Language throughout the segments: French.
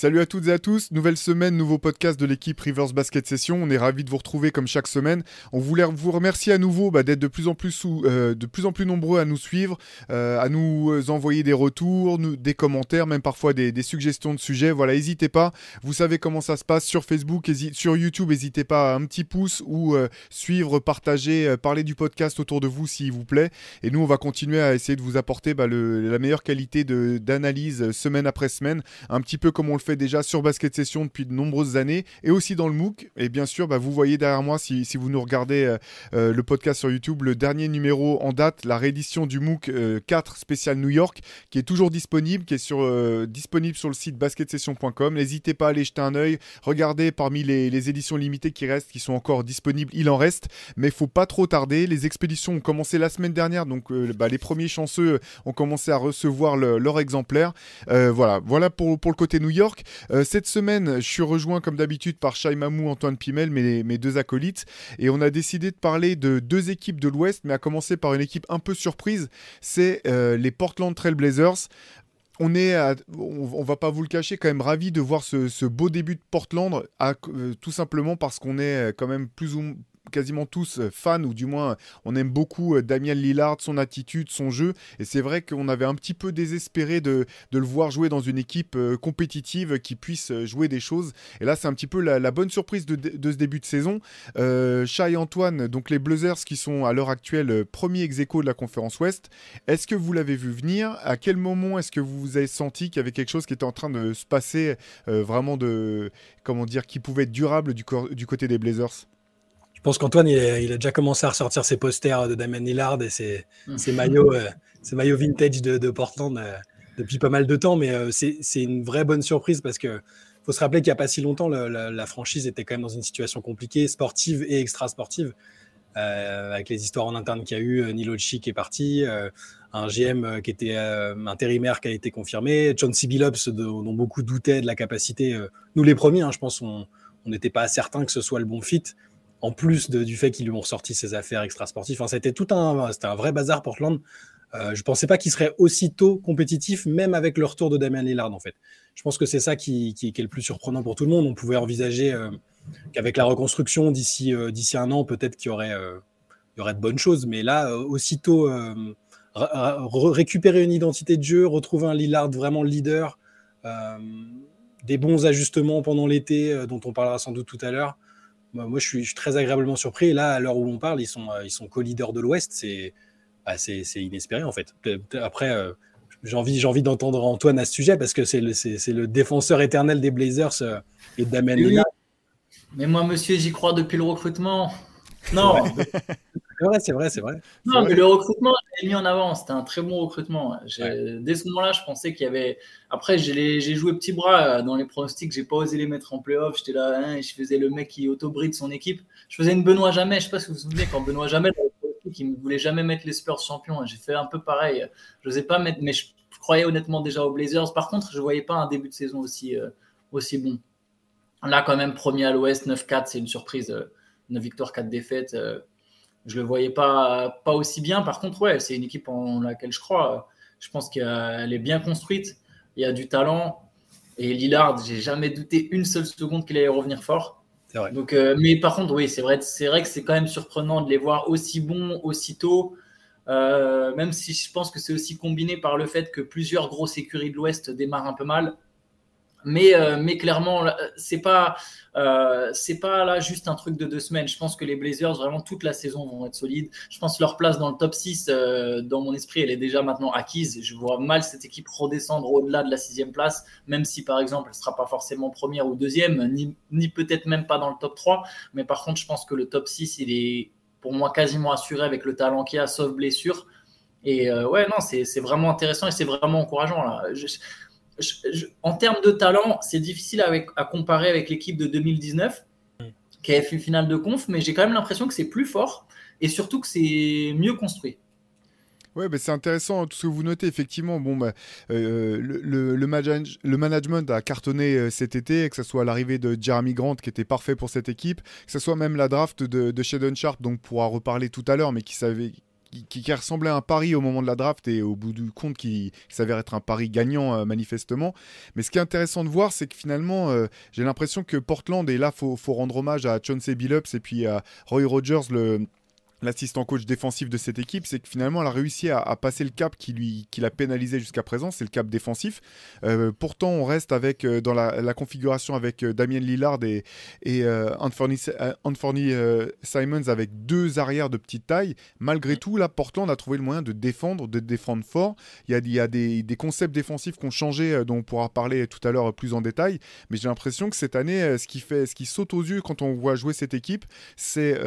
Salut à toutes et à tous, nouvelle semaine, nouveau podcast de l'équipe Rivers Basket Session. On est ravis de vous retrouver comme chaque semaine. On voulait vous remercier à nouveau bah, d'être de plus en plus sous, euh, de plus en plus nombreux à nous suivre, euh, à nous euh, envoyer des retours, des commentaires, même parfois des, suggestions de sujets. Voilà, n'hésitez pas. Vous savez comment ça se passe sur Facebook, sur YouTube. N'hésitez pas à un petit pouce ou suivre, partager, parler du podcast autour de vous s'il vous plaît. Et nous, on va continuer à essayer de vous apporter bah, le- la meilleure qualité d'analyse semaine après semaine un petit peu comme on le fait déjà sur Basket Session depuis de nombreuses années et aussi dans le MOOC. Et bien sûr, bah, vous voyez derrière moi, si, vous nous regardez euh, euh, le podcast sur YouTube, le dernier numéro en date, la réédition du MOOC euh, 4 spécial New York, qui est toujours disponible, qui est sur, euh, disponible sur le site basketsession.com. N'hésitez pas à aller jeter un œil, regardez parmi les, éditions limitées qui restent, qui sont encore disponibles, il en reste, mais faut pas trop tarder. Les expéditions ont commencé la semaine dernière, donc euh, bah, les premiers chanceux ont commencé à recevoir le- leur exemplaire. Euh, voilà, voilà pour, pour le côté New York. Euh, cette semaine, je suis rejoint comme d'habitude par Shai Mamou, Antoine Pimel, mes, deux acolytes, et on a décidé de parler de deux équipes de l'Ouest, mais à commencer par une équipe un peu surprise, c'est euh, les Portland Trail Blazers. On est, va pas vous le cacher, quand même ravi de voir ce, beau début de Portland, euh, tout simplement parce qu'on est quand même plus ou quasiment tous euh, fans, ou du moins on aime beaucoup euh, Damien Lillard, son attitude, son jeu, et c'est vrai qu'on avait un petit peu désespéré de, le voir jouer dans une équipe euh, compétitive qui puisse jouer des choses. Et là, c'est un petit peu la, bonne surprise de, ce début de saison. Euh, Antoine, donc les Blazers qui sont à l'heure actuelle premier ex de la conférence Ouest, est-ce que vous l'avez vu venir? À quel moment est-ce que vous avez senti qu'il y avait quelque chose qui était en train de se passer vraiment de, comment dire, qui pouvait être durable du côté des Blazers? Je pense qu'Antoine, il, a- déjà commencé à ressortir ses posters de Damien Lillard et ses, ses maillots, euh, ses maillots vintage de, Portland euh, depuis pas mal de temps. Mais euh, c'est une vraie bonne surprise parce que faut se rappeler qu'il n'y a pas si longtemps, la, franchise était quand même dans une situation compliquée, sportive et extra-sportive. avec les histoires en interne qu'il y a eu, Nilo Chic est parti, un GM qui était intérimaire qui a été confirmé, John C. Billups, dont beaucoup doutaient de la capacité, nous les premiers, hein, je pense, on n'était pas certain que ce soit le bon fit en plus du fait qu'ils lui ont sorti ses affaires extrasportives. Enfin, c'était tout un, c'était un vrai bazar Portland. Euh, je pensais pas qu'il serait aussitôt compétitif, même avec le retour de Damien Lillard, en fait. Je pense que c'est ça qui, est le plus surprenant pour tout le monde. On pouvait envisager euh, qu'avec la reconstruction d'ici euh, d'ici un an, peut-être qu'il y aurait, il y aurait de bonnes choses. Mais là, aussitôt, récupérer une identité de jeu, retrouver un Lillard vraiment leader, des bons ajustements pendant l'été, dont on parlera sans doute tout à l'heure. Moi, moi, je, suis, je suis très agréablement surpris. Et là, à l'heure où on parle, ils sont, euh, ils sont co-leaders de l'Ouest. C'est bah, inespéré, en fait. Après, euh, j'ai envie, envie d'entendre Antoine à ce sujet parce que c'est le, le défenseur éternel des Blazers euh, et de Damien Oui. Mais moi, monsieur, j'y crois depuis le recrutement. Non, C'est vrai, c'est vrai, c'est vrai. non mais le recrutement, je l'ai mis en avant. C'était un très bon recrutement. Dès ce moment-là, je pensais qu'il y avait. Après, j'ai joué petit bras euh, dans les pronostics. J'ai pas osé les mettre en playoff. J'étais là, hein, je faisais le mec qui auto-bride son équipe. Je faisais une Benoît Jamais. Je sais pas si vous vous souvenez, quand Benoît Jamais, il ne voulait jamais mettre les Spurs champions. J'ai fait un peu pareil. Je n'osais pas mettre, mais je, croyais honnêtement déjà aux Blazers. Par contre, je voyais pas un début de saison aussi, euh, aussi bon. Là, quand même, premier à l'Ouest, 9-4, c'est une surprise. euh, 9 victoires, 4 défaites. Je le voyais pas, pas aussi bien. Par contre, ouais, c'est une équipe en laquelle je crois. Je pense qu'elle est bien construite. Il y a du talent. Et Lillard, j'ai jamais douté une seule seconde qu'il allait revenir fort. Vrai. Donc, euh, mais par contre, oui, c'est vrai, c'est vrai que c'est quand même surprenant de les voir aussi bons, aussi tôt. Euh, même si je pense que c'est aussi combiné par le fait que plusieurs grosses écuries de l'Ouest démarrent un peu mal. Mais, euh, mais clairement, c'est pas, euh, pas là juste un truc de deux semaines. Je pense que les Blazers, vraiment toute la saison, vont être solides. Je pense que leur place dans le top 6, euh, dans mon esprit, elle est déjà maintenant acquise. Je vois mal cette équipe redescendre au-delà de la sixième place, même si par exemple, elle sera pas forcément première ou deuxième, ni, peut-être même pas dans le top 3. Mais par contre, je pense que le top 6, il est pour moi quasiment assuré avec le talent qu'il y a, sauf blessure. Et ouais, non, c'est vraiment intéressant et c'est vraiment encourageant. Là. Je- je- en termes de talent, c'est difficile avec- à comparer avec l'équipe de 2019. qui avait fait une finale de conf, mais j'ai quand même l'impression que c'est plus fort et surtout que c'est mieux construit. Ouais, bah, c'est intéressant tout ce que vous notez. Effectivement, bon, bah, euh, le, le, management a cartonné euh, cet été, que ce soit l'arrivée de Jeremy Grant qui était parfait pour cette équipe, que ce soit même la draft de, de Shadon Sharp, donc pourra reparler tout à l'heure, mais qui savait, qui, ressemblait à un pari au moment de la draft et au bout du compte qui, s'avère être un pari gagnant euh, manifestement. Mais ce qui est intéressant de voir, c'est que finalement, j'ai l'impression que Portland, et là, faut, faut, rendre hommage à Chauncey Billups et puis à Roy Rogers, le, l'assistant coach défensif de cette équipe, c'est que finalement elle a réussi à, passer le cap qui lui qui l'a pénalisé jusqu'à présent, c'est le cap défensif. Euh, pourtant, on reste avec euh, dans la, configuration avec euh, Damien Lillard et, et Anthony, Anthony Simons avec deux arrières de petite taille. Malgré tout, là, Portland a trouvé le moyen de défendre, de défendre fort. Il y a, il y a des, des, concepts défensifs qui ont changé, dont on pourra parler tout à l'heure plus en détail. Mais j'ai l'impression que cette année, ce qui fait, ce qui saute aux yeux quand on voit jouer cette équipe, c'est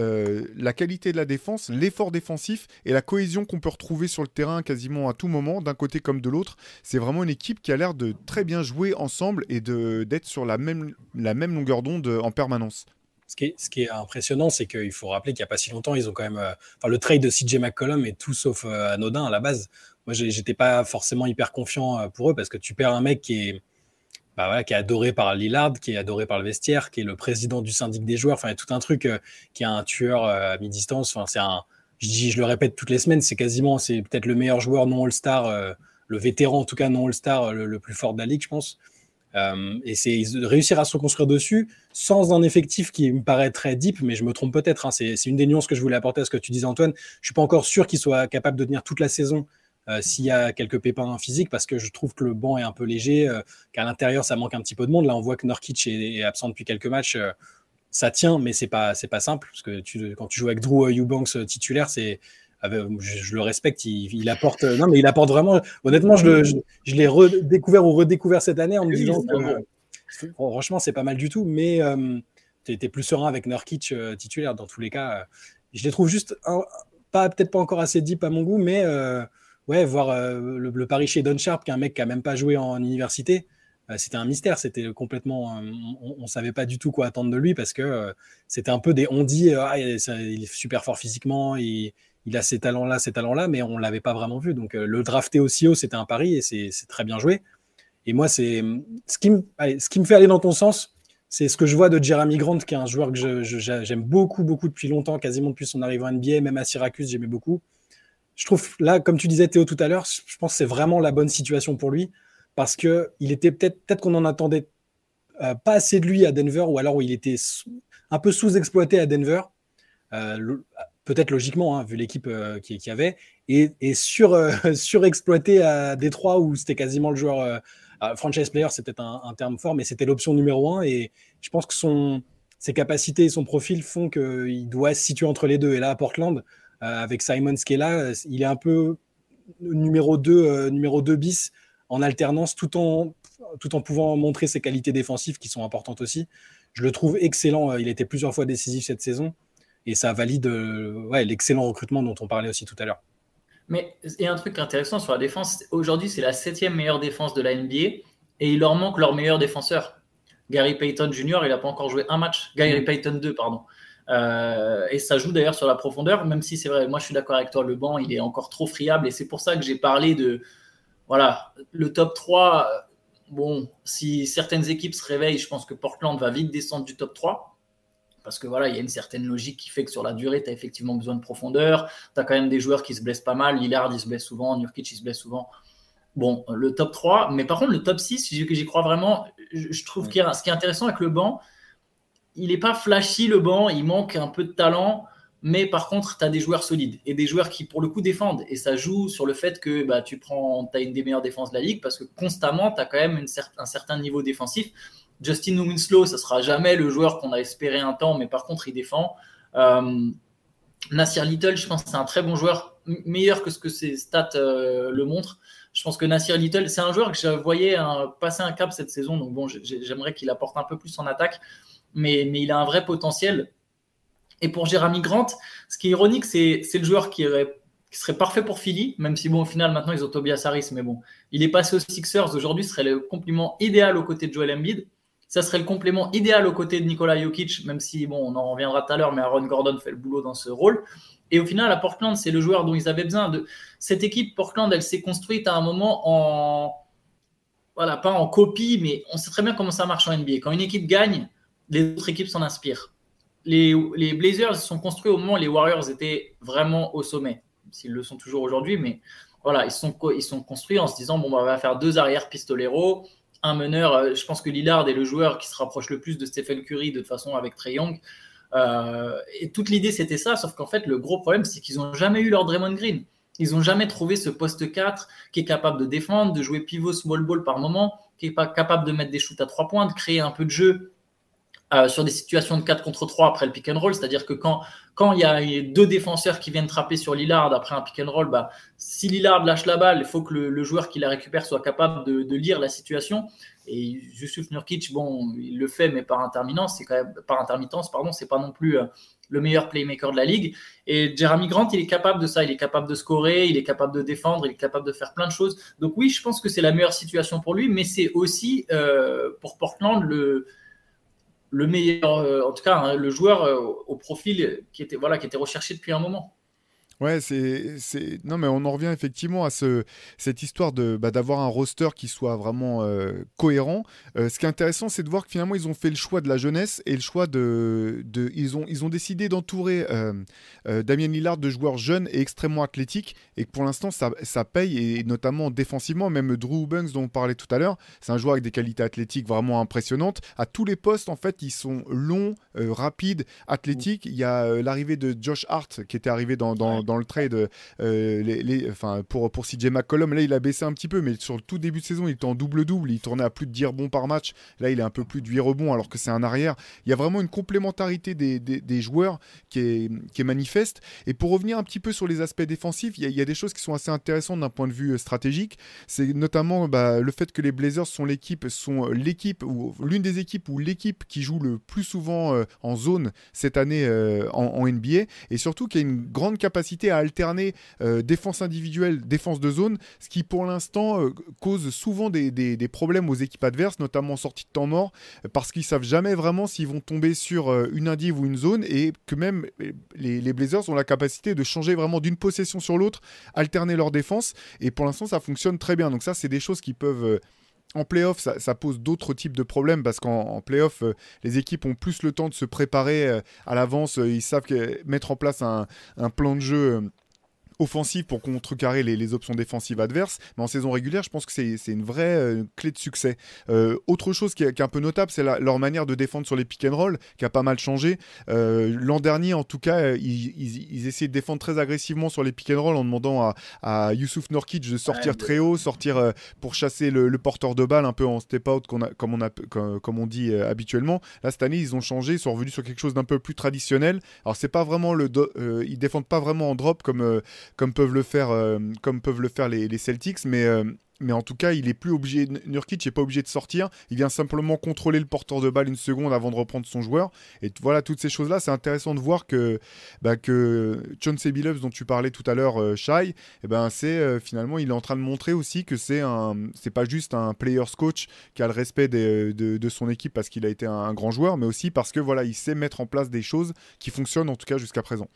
la qualité de la défense l'effort défensif et la cohésion qu'on peut retrouver sur le terrain quasiment à tout moment, d'un côté comme de l'autre. C'est vraiment une équipe qui a l'air de très bien jouer ensemble et d'être sur la même, la même longueur d'onde en permanence. Ce qui, est, ce qui est, impressionnant, c'est qu'il faut rappeler qu'il n'y a pas si longtemps, ils ont quand même. Euh, le trade de CJ McCollum est tout sauf euh, anodin à la base. Moi, j'étais pas forcément hyper confiant euh, pour eux parce que tu perds un mec qui est, bah qui est adoré par Lillard, qui est adoré par le vestiaire, qui est le président du syndic des joueurs. Enfin, il y a tout un truc euh, qui est un tueur euh, à mi-distance. Enfin, c'est un, je, dis, je le répète toutes les semaines, c'est quasiment, c'est peut-être le meilleur joueur non All-Star, euh, le vétéran en tout cas non All-Star le, plus fort de la ligue, je pense. et c'est réussir à se reconstruire dessus sans un effectif qui me paraît très deep, mais je me trompe peut-être. Hein. c'est une des nuances que je voulais apporter à ce que tu disais, Antoine. Je suis pas encore sûr qu'il soit capable de tenir toute la saison euh, s'il y a quelques pépins physiques, parce que je trouve que le banc est un peu léger, euh, qu'à l'intérieur, ça manque un petit peu de monde. Là, on voit que Norkic est, absent depuis quelques matchs. Euh, ça tient, mais c'est pas c'est pas simple parce que tu, quand tu joues avec Drew Eubanks titulaire, c'est je, le respecte, il, apporte non mais il apporte vraiment. Honnêtement, je, je, l'ai redécouvert ou redécouvert cette année en me disant que franchement c'est pas mal du tout, mais tu étais plus serein avec Norkic titulaire dans tous les cas. je les trouve juste pas peut-être pas encore assez deep à mon goût, mais ouais, voir euh, le, pari chez Don Sharp, qui est un mec qui a même pas joué en université, euh, c'était un mystère. C'était complètement, euh, on, ne savait pas du tout quoi attendre de lui parce que c'était un peu des, on dit, ah, il est super fort physiquement, il, il a ces talents-là, ces talents-là, mais on l'avait pas vraiment vu. Donc le drafter aussi haut, c'était un pari et c'est très bien joué. Et moi, c'est ce qui me, ce qui me fait aller dans ton sens. C'est ce que je vois de Jeremy Grant, qui est un joueur que j'aime beaucoup, beaucoup depuis longtemps, quasiment depuis son arrivée en NBA, même à Syracuse, j'aimais beaucoup je trouve là, comme tu disais Théo tout à l'heure, je pense que c'est vraiment la bonne situation pour lui parce que il était peut-être peut-être qu'on en attendait euh, pas assez de lui à Denver ou alors où il était un peu sous-exploité à Denver. Euh, peut-être logiquement, hein, vu l'équipe euh, qui qu'il y avait, et, sur, surexploité à Détroit où c'était quasiment le joueur franchise player, c'était un, un, terme fort, mais c'était l'option numéro un. Et je pense que son, ses capacités et son profil font qu'il doit se situer entre les deux. Et là, à Portland, avec Simon est là, il est un peu numéro 2, euh, numéro 2 bis en alternance tout en, tout en pouvant montrer ses qualités défensives qui sont importantes aussi. Je le trouve excellent. Euh, il était plusieurs fois décisif cette saison et ça valide ouais, l'excellent recrutement dont on parlait aussi tout à l'heure. Mais il y a un truc intéressant sur la défense. Aujourd'hui, c'est la septième meilleure défense de la NBA et il leur manque leur meilleur défenseur. Gary Payton Jr., il n'a pas encore joué un match. Gary mm. Payton 2, pardon. Euh, et ça joue d'ailleurs sur la profondeur, même si c'est vrai, moi je suis d'accord avec toi, le banc il est encore trop friable et c'est pour ça que j'ai parlé de voilà, le top 3. Bon, si certaines équipes se réveillent, je pense que Portland va vite descendre du top 3. Parce que voilà, il y a une certaine logique qui fait que sur la durée, tu as effectivement besoin de profondeur. Tu as quand même des joueurs qui se blessent pas mal. Lillard, il se blesse souvent. Nurkic, il se blesse souvent. Bon, le top 3. Mais par contre, le top 6, j'y crois vraiment. Je trouve que ce qui est intéressant avec le banc, il n'est pas flashy le banc, il manque un peu de talent, mais par contre, tu as des joueurs solides et des joueurs qui, pour le coup, défendent. Et ça joue sur le fait que bah, tu prends, as une des meilleures défenses de la ligue parce que constamment, tu as quand même une un certain niveau défensif. Justin Winslow, ça sera jamais le joueur qu'on a espéré un temps, mais par contre, il défend. Euh, Nasir Little, je pense que c'est un très bon joueur, meilleur que ce que ses stats euh, le montrent. Je pense que Nasir Little, c'est un joueur que je voyais passer un cap cette saison, donc bon, j'aimerais qu'il apporte un peu plus en attaque mais, il a un vrai potentiel. Et pour Jérémy Grant, ce qui est ironique, c'est le joueur qui, serait parfait pour Philly, même si bon, au final, maintenant, ils ont Tobias Harris, mais bon, il est passé aux Sixers. Aujourd'hui, ce serait le compliment idéal aux côtés de Joel Embiid. Ça serait le complément idéal aux côtés de Nikola Jokic, même si, bon, on en reviendra tout à l'heure, mais Aaron Gordon fait le boulot dans ce rôle. Et au final, à Portland, c'est le joueur dont ils avaient besoin. Cette équipe, Portland, elle s'est construite à un moment en. Voilà, pas en copie, mais on sait très bien comment ça marche en NBA. Quand une équipe gagne, les autres équipes s'en inspirent. Les, Blazers sont construits au moment où les Warriors étaient vraiment au sommet, s'ils le sont toujours aujourd'hui, mais voilà, ils sont, ils sont construits en se disant bon, bah, on va faire deux arrières pistoleros, un meneur. Euh, je pense que Lillard est le joueur qui se rapproche le plus de Stephen Curry de toute façon avec Trey Young. Euh, et toute l'idée, c'était ça, sauf qu'en fait, le gros problème, c'est qu'ils n'ont jamais eu leur Draymond Green. Ils n'ont jamais trouvé ce poste 4 qui est capable de défendre, de jouer pivot small ball par moment, qui est pas capable de mettre des shoots à trois points, de créer un peu de jeu euh, sur des situations de 4 contre 3 après le pick and roll. C'est-à-dire que quand, quand il y a deux défenseurs qui viennent trapper sur Lillard après un pick and roll, bah, si Lillard lâche la balle, il faut que le, joueur qui la récupère soit capable de, de lire la situation. Et Yusuf Nurkic, bon, il le fait, mais par intermittence, c'est quand même par intermittence, pardon, c'est pas non plus euh, le meilleur playmaker de la ligue. Et Jeremy Grant, il est capable de ça, il est capable de scorer, il est capable de défendre, il est capable de faire plein de choses. Donc oui, je pense que c'est la meilleure situation pour lui, mais c'est aussi euh, pour Portland le le meilleur, euh, en tout cas, hein, le joueur au profil qui était, voilà, qui était recherché depuis un moment. Ouais, c'est, c'est... Non, mais on en revient effectivement à ce... cette histoire de, bah, d'avoir un roster qui soit vraiment euh, cohérent. Euh, ce qui est intéressant, c'est de voir que finalement, ils ont fait le choix de la jeunesse et le choix de... de... Ils, ont, ils ont décidé d'entourer euh, Damien Lillard de joueurs jeunes et extrêmement athlétiques et que pour l'instant, ça, ça paye, et notamment défensivement, même Drew Banks dont on parlait tout à l'heure, c'est un joueur avec des qualités athlétiques vraiment impressionnantes. À tous les postes, en fait, ils sont longs, rapides, athlétiques. Il y a l'arrivée de Josh Hart qui était arrivé dans, dans dans le trade euh, les, enfin, pour, pour CJ McCollum. Là, il a baissé un petit peu, mais sur le tout début de saison, il était en double-double. Il tournait à plus de 10 rebonds par match. Là, il est un peu plus de 8 rebonds alors que c'est un arrière. Il y a vraiment une complémentarité des, des, joueurs qui est, qui est manifeste. Et pour revenir un petit peu sur les aspects défensifs, il y, a, y des choses qui sont assez intéressantes d'un point de vue euh, stratégique. C'est notamment bah, le fait que les Blazers sont l'équipe, sont l'équipe ou l'une des équipes ou l'équipe qui joue le plus souvent euh, en zone cette année en, en, NBA et surtout qui a une grande capacité à alterner euh, défense individuelle, défense de zone, ce qui pour l'instant euh, cause souvent des, problèmes aux équipes adverses, notamment en sortie de temps mort, parce qu'ils savent jamais vraiment s'ils vont tomber sur euh, une indive ou une zone, et que même les, les Blazers ont la capacité de changer vraiment d'une possession sur l'autre, alterner leur défense, et pour l'instant ça fonctionne très bien. Donc ça c'est des choses qui peuvent en playoff, ça, pose d'autres types de problèmes parce qu'en playoff, euh, les équipes ont plus le temps de se préparer euh, à l'avance. Euh, ils savent mettre en place un, un plan de jeu offensif pour contrecarrer les, les, options défensives adverses. Mais en saison régulière, je pense que c'est une vraie euh, clé de succès. Euh, autre chose qui est, qui est, un peu notable, c'est leur manière de défendre sur les pick and roll, qui a pas mal changé. Euh, l'an dernier, en tout cas, ils, ils, essayaient de défendre très agressivement sur les pick and roll en demandant à, à Youssouf Norkic de sortir très haut, sortir pour chasser le, porteur de balle un peu en step out, comme, on a, comme, comme on dit habituellement. Là, cette année, ils ont changé, ils sont revenus sur quelque chose d'un peu plus traditionnel. Alors, c'est pas vraiment le. ils défendent pas vraiment en drop comme comme peuvent le faire, euh, comme peuvent le faire les, Celtics, mais euh, mais en tout cas, il est plus obligé, Nurkic n'est pas obligé de sortir. Il vient simplement contrôler le porteur de balle une seconde avant de reprendre son joueur. Et voilà, toutes ces choses-là, c'est intéressant de voir que, bah, que John Billups, dont tu parlais tout à l'heure, euh, Shai, eh ben, c'est finalement, il est en train de montrer aussi que c'est un, c'est pas juste un player's coach qui a le respect de, de, son équipe parce qu'il a été un, un, grand joueur, mais aussi parce que voilà, il sait mettre en place des choses qui fonctionnent en tout cas jusqu'à présent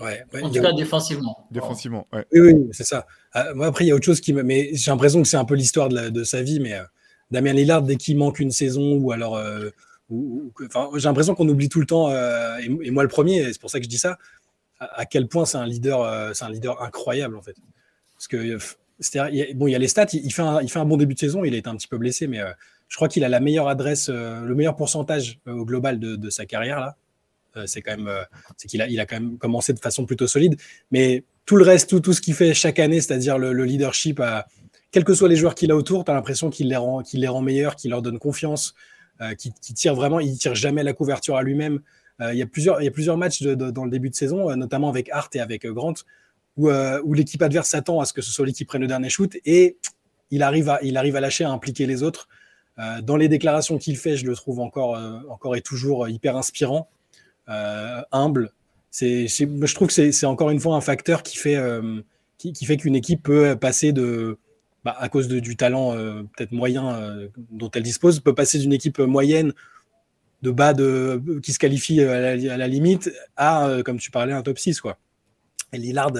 en tout cas, défensivement. Défensivement, ouais. Oui, oui, c'est ça. Euh, moi, après, il y a autre chose qui me. Mais j'ai l'impression que c'est un peu l'histoire de, sa vie. Mais euh, Damien Lillard, dès qu'il manque une saison, ou alors. Euh, j'ai l'impression qu'on oublie tout le temps, et, moi le premier, c'est pour ça que je dis ça, à, quel point c'est un leader, c'est un leader incroyable en fait. Parce que il bon, il y a les stats, il, fait un, il fait un bon début de saison, il a été un petit peu blessé, mais je crois qu'il a la meilleure adresse, le meilleur pourcentage au global de, de sa carrière là. Euh, c'est quand même, euh, c'est qu'il a, il a quand même commencé de façon plutôt solide. Mais tout le reste, tout, tout ce qu'il fait chaque année, c'est-à-dire le, leadership, à, quels que soient les joueurs qu'il a autour, tu as l'impression qu'il les rend, qu'il les rend meilleurs, qu'il leur donne confiance, euh, qu'il tire vraiment, il tire jamais la couverture à lui-même. il y a plusieurs, il y a plusieurs matchs dans le début de saison, notamment avec Hart et avec Grant, où, où l'équipe adverse s'attend à ce que ce soit lui qui prenne le dernier shoot et il arrive à, il arrive à lâcher, à impliquer les autres. dans les déclarations qu'il fait, je le trouve encore, encore et toujours hyper inspirant. Euh, humble. Je trouve que c'est encore une fois un facteur qui fait, euh, qui, fait qu'une équipe peut passer de, bah, à cause du talent peut-être moyen dont elle dispose, peut passer d'une équipe moyenne de bas de, qui se qualifie à la, limite à, comme tu parlais, un top 6. Quoi. Et Lillard,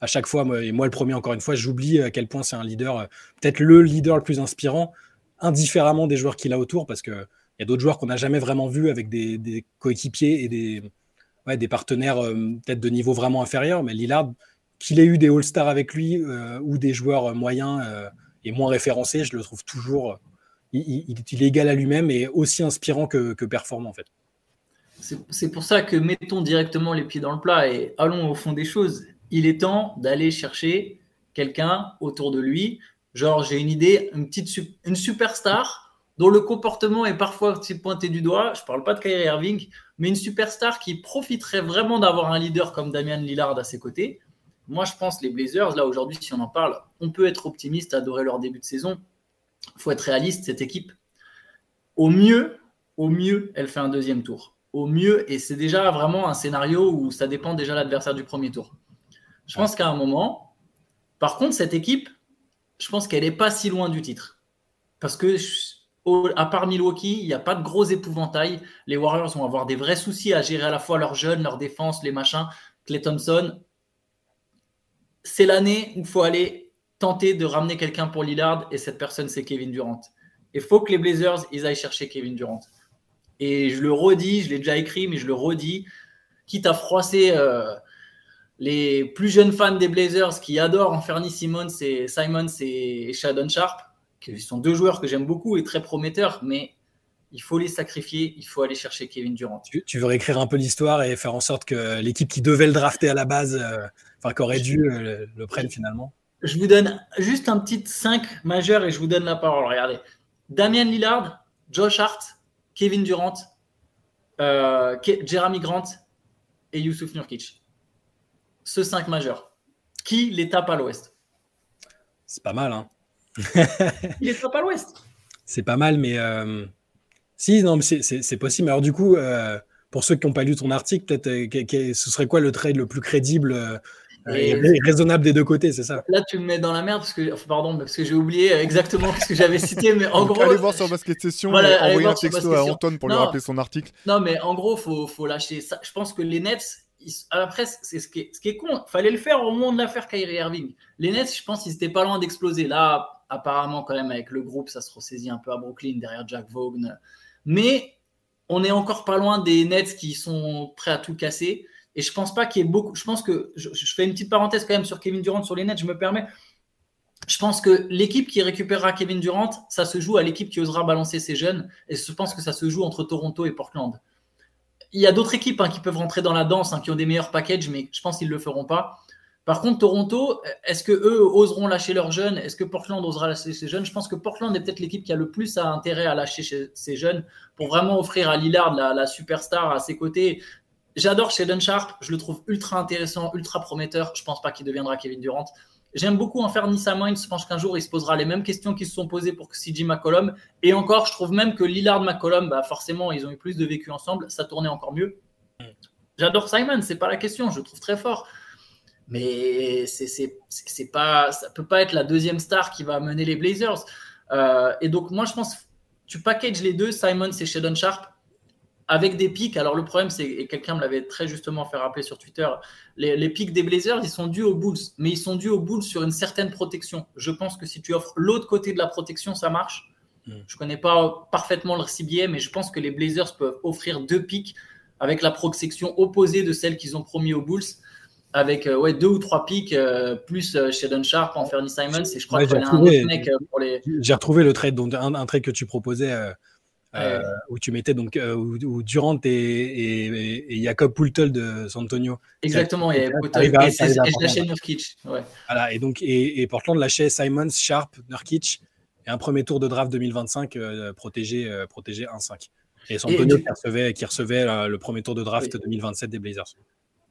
à chaque fois, et moi le premier encore une fois, j'oublie à quel point c'est un leader, peut-être le leader le plus inspirant, indifféremment des joueurs qu'il a autour, parce qu'il y a d'autres joueurs qu'on n'a jamais vraiment vus avec des, coéquipiers et des, partenaires peut-être de niveau vraiment inférieur, mais Lillard, qu'il ait eu des All-Stars avec lui ou des joueurs moyens et moins référencés, je le trouve toujours il, est égal à lui-même et aussi inspirant que, performant en fait. C'est pour ça que mettons directement les pieds dans le plat et allons au fond des choses. Il est temps d'aller chercher quelqu'un autour de lui. Genre, j'ai une idée, une petite une superstar dont le comportement est parfois pointé du doigt. Je ne parle pas de Kyrie Irving, mais une superstar qui profiterait vraiment d'avoir un leader comme Damian Lillard à ses côtés. Moi, je pense les Blazers, là aujourd'hui, si on en parle, on peut être optimiste, adorer leur début de saison faut être réaliste, cette équipe, au mieux, au mieux, elle fait un deuxième tour. Au mieux, et c'est déjà vraiment un scénario où ça dépend déjà de l'adversaire du premier tour. Je pense qu'à un moment, par contre, cette équipe, je pense qu'elle n'est pas si loin du titre. Parce que, à part Milwaukee, il n'y a pas de gros épouvantail. Les Warriors vont avoir des vrais soucis à gérer à la fois leurs jeunes, leur défense, les machins. Clay Thompson, c'est l'année où il faut aller tenter de ramener quelqu'un pour Lillard et cette personne, c'est Kevin Durant. Il faut que les Blazers, ils aillent chercher Kevin Durant. Et je le redis, je l'ai déjà écrit, mais je le redis, quitte à froisser euh, les plus jeunes fans des Blazers qui adorent Anthony Simmons et Simons et Shadon Sharp, qui sont deux joueurs que j'aime beaucoup et très prometteurs, mais il faut les sacrifier, il faut aller chercher Kevin Durant. Tu, veux réécrire un peu l'histoire et faire en sorte que l'équipe qui devait le drafter à la base, euh, enfin qui aurait dû euh, le prenne finalement je vous donne juste un petit 5 majeur et je vous donne la parole. Regardez. Damien Lillard, Josh Hart, Kevin Durant, euh, Jeremy Grant et Youssouf Nurkic. Ce 5 majeurs. Qui les tape à l'ouest? C'est pas mal, hein Il les tape à l'ouest. C'est pas mal, mais euh, si, non, mais c'est possible. Alors du coup, euh, pour ceux qui n'ont pas lu ton article, peut-être, ce serait quoi le trade le plus crédible et raisonnable des deux côtés, c'est ça? Là, tu me mets dans la merde parce que, pardon, parce que j'ai oublié exactement ce que j'avais cité, mais en gros. Allez voir sur Basket Session voilà, envoyer un texto à Antoine pour lui rappeler son article. Non, mais en gros, faut, faut lâcher ça. Je pense que les Nets, à la presse, c'est ce qui est, ce qui est con. Fallait le faire au moment de l'affaire Kyrie Irving. Les Nets, je pense qu'ils étaient pas loin d'exploser. Là, apparemment, quand même, avec le groupe, ça se ressaisit un peu à Brooklyn derrière Jack Vaughn. Mais on est encore pas loin des Nets qui sont prêts à tout casser. Et je pense pas qu'il y ait beaucoup. Je pense que je, fais une petite parenthèse quand même sur Kevin Durant sur les nets. Je me permets. Je pense que l'équipe qui récupérera Kevin Durant, ça se joue à l'équipe qui osera balancer ses jeunes. Et je pense que ça se joue entre Toronto et Portland. Il y a d'autres équipes hein, qui peuvent rentrer dans la danse, hein, qui ont des meilleurs packages, mais je pense qu'ils ne le feront pas. Par contre, Toronto, est-ce que eux oseront lâcher leurs jeunes? Est-ce que Portland osera lâcher ses jeunes? Je pense que Portland est peut-être l'équipe qui a le plus intérêt à lâcher ses jeunes pour vraiment offrir à Lillard la, la superstar à ses côtés. J'adore Sheldon Sharp, je le trouve ultra intéressant, ultra prometteur. Je pense pas qu'il deviendra Kevin Durant. J'aime beaucoup en faire Nissa Je pense qu'un jour, il se posera les mêmes questions qui se sont posées pour CJ McCollum. Et encore, je trouve même que Lillard McCollum, bah forcément, ils ont eu plus de vécu ensemble. Ça tournait encore mieux. J'adore Simon, c'est pas la question. Je le trouve très fort. Mais c'est pas, ça peut pas être la deuxième star qui va mener les Blazers. Euh, et donc, moi, je pense, tu packages les deux, Simon et Sheldon Sharp avec des pics. Alors le problème, c'est, et quelqu'un me l'avait très justement fait rappeler sur Twitter, les, pics des Blazers, ils sont dus aux Bulls, mais ils sont dus aux Bulls sur une certaine protection. Je pense que si tu offres l'autre côté de la protection, ça marche. Hmm. Je connais pas parfaitement le cibier, mais je pense que les Blazers peuvent offrir deux pics avec la protection opposée de celle qu'ils ont promis aux Bulls. Avec euh, ouais, deux ou trois pics, euh, plus euh, Sheldon Sharp, Fernie Simons, et je crois qu'il y a un autre mec pour les. J'ai retrouvé le trade, donc un, un trade que tu proposais euh, où tu mettais donc euh, où, Durant et, et, Jacob Poultel de. Exactement, y avait Poultel et, je lâchais Nurkic. Voilà, et donc et, Portland lâchait Simons, Sharp, Nurkic et un premier tour de draft 2025 euh, protégé, protégé 1-5. Et Santonio qui recevait, qui recevait le premier tour de draft 2027 des Blazers.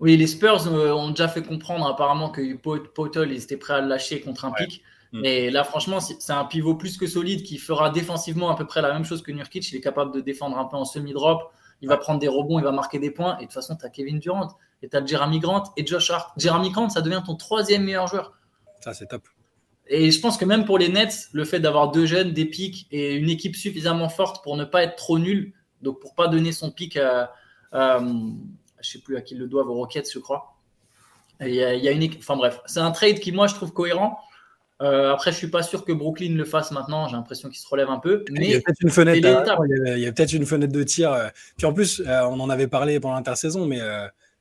Oui, les Spurs ont déjà fait comprendre apparemment que Poultel était prêt à le lâcher contre un pic. Mm. Mais là, franchement, c'est un pivot plus que solide qui fera défensivement à peu près la même chose que Nurkic. Il est capable de défendre un peu en semi-drop. Il va prendre des rebonds, il va marquer des points. Et de toute façon, tu as Kevin Durant, et tu as Jeremy Grant et Josh Hart. Jeremy Grant, ça devient ton troisième meilleur joueur. Ça, c'est top. Et je pense que même pour les Nets, le fait d'avoir deux jeunes, des pics et une équipe suffisamment forte pour ne pas être trop nul, donc pour pas donner son pic à, à je sais plus à qui le doivent, aux Rockets, je crois. Il y, a, il y a une, enfin bref, c'est un trade qui moi je trouve cohérent. Euh, après, je suis pas sûr que Brooklyn le fasse maintenant. J'ai l'impression qu'il se relève un peu. Mais il y a peut-être une fenêtre. il y a, peut-être une fenêtre de tir. Euh. Puis en plus, euh, on en avait parlé pendant l'intersaison, mais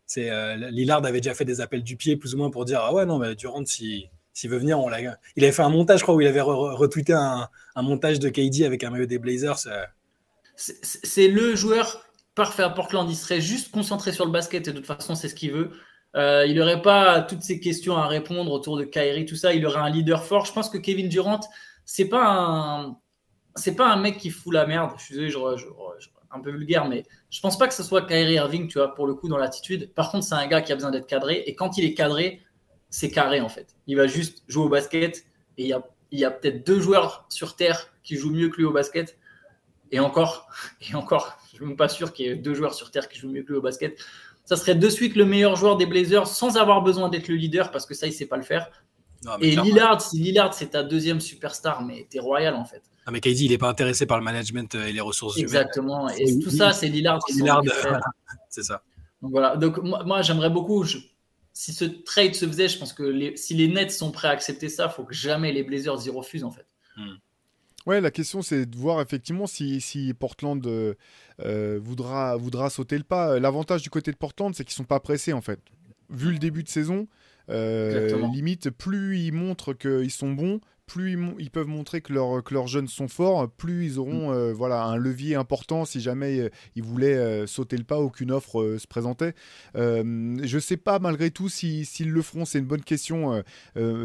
c'est Lillard avait déjà fait des appels du pied plus ou moins pour dire ah ouais non mais Durant si s'il veut venir on l'a. Il avait fait un montage, je crois, où il avait retweeté un, un, montage de KD avec un maillot des Blazers. C'est le joueur parfait à Portland. Il serait juste concentré sur le basket et de toute façon c'est ce qu'il veut. Euh, il n'aurait pas toutes ces questions à répondre autour de Kyrie, tout ça. Il aurait un leader fort. Je pense que Kevin Durant, c'est pas un, pas un mec qui fout la merde. Je suis désolé, je, un peu vulgaire, mais je pense pas que ce soit Kyrie Irving, tu vois, pour le coup, dans l'attitude. Par contre, c'est un gars qui a besoin d'être cadré. Et quand il est cadré, c'est carré, en fait. Il va juste jouer au basket. Et il y a peut-être deux joueurs sur Terre qui jouent mieux que lui au basket. Et encore, et encore, je suis même pas sûr qu'il y ait deux joueurs sur Terre qui jouent mieux que lui au basket ça serait de suite le meilleur joueur des Blazers sans avoir besoin d'être le leader parce que ça, il sait pas le faire. et Lillard, si Lillard, c'est ta deuxième superstar, mais t'es royal en fait. Ah, mais KD, il n'est pas intéressé par le management et les ressources Exactement. Et tout ça, c'est Lillard. Lillard, c'est ça. Donc voilà. Donc moi, j'aimerais beaucoup. Si ce trade se faisait, je pense que si les Nets sont prêts à accepter ça, il faut que jamais les Blazers y refusent en fait. Hmm. Ouais, la question c'est de voir effectivement si, si Portland euh, euh, voudra, voudra sauter le pas. L'avantage du côté de Portland, c'est qu'ils sont pas pressés en fait. Vu le début de saison, euh, limite, plus ils montrent qu'ils sont bons, plus ils, peuvent montrer que, que, leurs jeunes sont forts, plus ils auront mm. euh, voilà, un levier important si jamais euh, ils voulaient euh, sauter le pas, aucune offre se présentait. je ne sais pas malgré tout s'ils le feront, c'est une bonne question.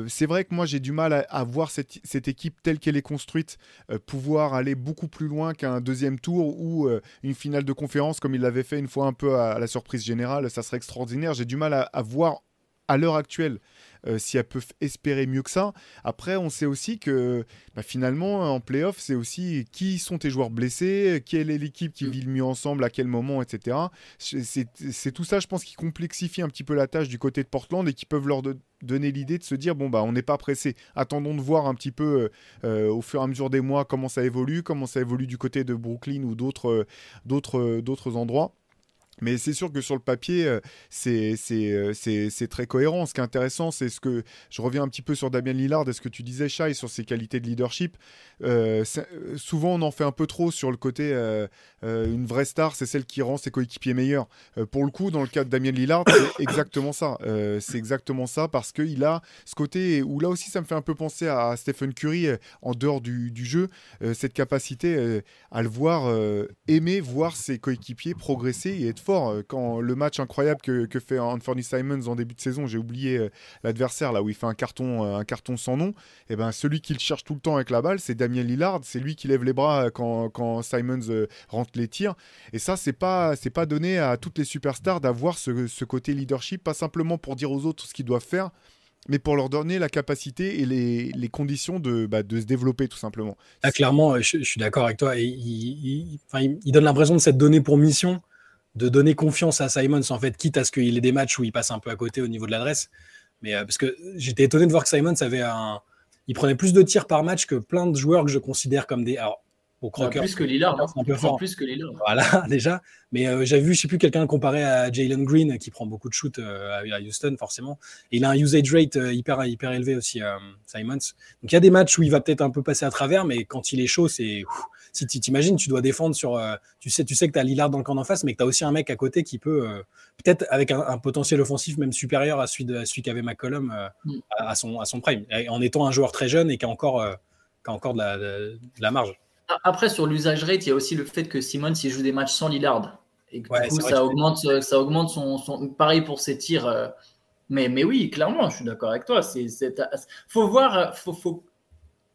c'est vrai que moi j'ai du mal à, voir cette, cette, équipe telle qu'elle est construite pouvoir aller beaucoup plus loin qu'un deuxième tour ou une finale de conférence comme il l'avait fait une fois un peu à, la surprise générale. Ça serait extraordinaire. J'ai du mal à, à voir à l'heure actuelle euh, si elles peuvent espérer mieux que ça. Après, on sait aussi que bah, finalement, en playoff, c'est aussi qui sont tes joueurs blessés, quelle est l'équipe qui mm. vit le mieux ensemble, à quel moment, etc. C'est tout ça, je pense, qui complexifie un petit peu la tâche du côté de Portland et qui peuvent leur donner l'idée de se dire bon bah on n'est pas pressé attendons de voir un petit peu euh, euh, au fur et à mesure des mois comment ça évolue comment ça évolue du côté de Brooklyn ou d'autres d'autres d'autres endroits mais c'est sûr que sur le papier, euh, euh, c'est très cohérent. Ce qui est intéressant, c'est ce que je reviens un petit peu sur Damien Lillard et ce que tu disais, Shai, sur ses qualités de leadership. Euh, souvent, on en fait un peu trop sur le côté une vraie star, c'est celle qui rend ses coéquipiers meilleurs. pour le coup, dans le cas de Damien Lillard, c'est exactement ça. c'est exactement ça parce qu'il a ce côté où là aussi, ça me fait un peu penser à Stephen Curry en dehors du, du jeu, cette capacité à le voir aimer, voir ses coéquipiers progresser et être Euh, quand le match incroyable que, fait Anthony Simons en début de saison, j'ai oublié euh, l'adversaire là où il fait un carton, euh, un carton sans nom. Et eh ben celui qui le cherche tout le temps avec la balle, c'est Damien Lillard. C'est lui qui lève les bras quand, quand Simons rentre les tirs. Et ça, c'est pas c'est pas donné à toutes les superstars d'avoir ce, côté leadership, pas simplement pour dire aux autres ce qu'ils doivent faire, mais pour leur donner la capacité et les, les conditions de, bah, de, se développer tout simplement. Ah, clairement, je, suis d'accord avec toi. Il, il, donne l'impression de s'être donné pour mission de donner confiance à Simons, en fait, quitte à ce qu'il ait des matchs où il passe un peu à côté au niveau de l'adresse. Mais euh, parce que j'étais étonné de voir que Simons avait un. Il prenait plus de tirs par match que plein de joueurs que je considère comme des. Alors, au croqueur. Plus que Lillard, hein. un peu fort. Plus que Lillard. Voilà, déjà. Mais euh, j'avais vu, je sais plus, quelqu'un comparé à Jalen Green qui prend beaucoup de shoots euh, à Houston, forcément. Et il a un usage rate hyper, hyper élevé aussi, Simons. Donc il y a des matchs où il va peut-être un peu passer à travers, mais quand il est chaud, c'est si tu t'imagines, tu dois défendre sur. Euh, tu, sais, tu sais que tu as Lillard dans le camp d'en face, mais que tu as aussi un mec à côté qui peut, euh, peut-être avec un, potentiel offensif même supérieur à celui, celui qu'avait McCollum euh, mm. à, son, à son prime, en étant un joueur très jeune et qui a encore, qui a encore de, la, de, la marge. Après, sur l'usage rate, il y a aussi le fait que Simon, il joue des matchs sans Lillard. Et du coup, ça augmente, ça augmente son, son, Pareil pour ses tirs. Mais, mais oui, clairement, je suis d'accord avec toi. Il faut voir. Faut, faut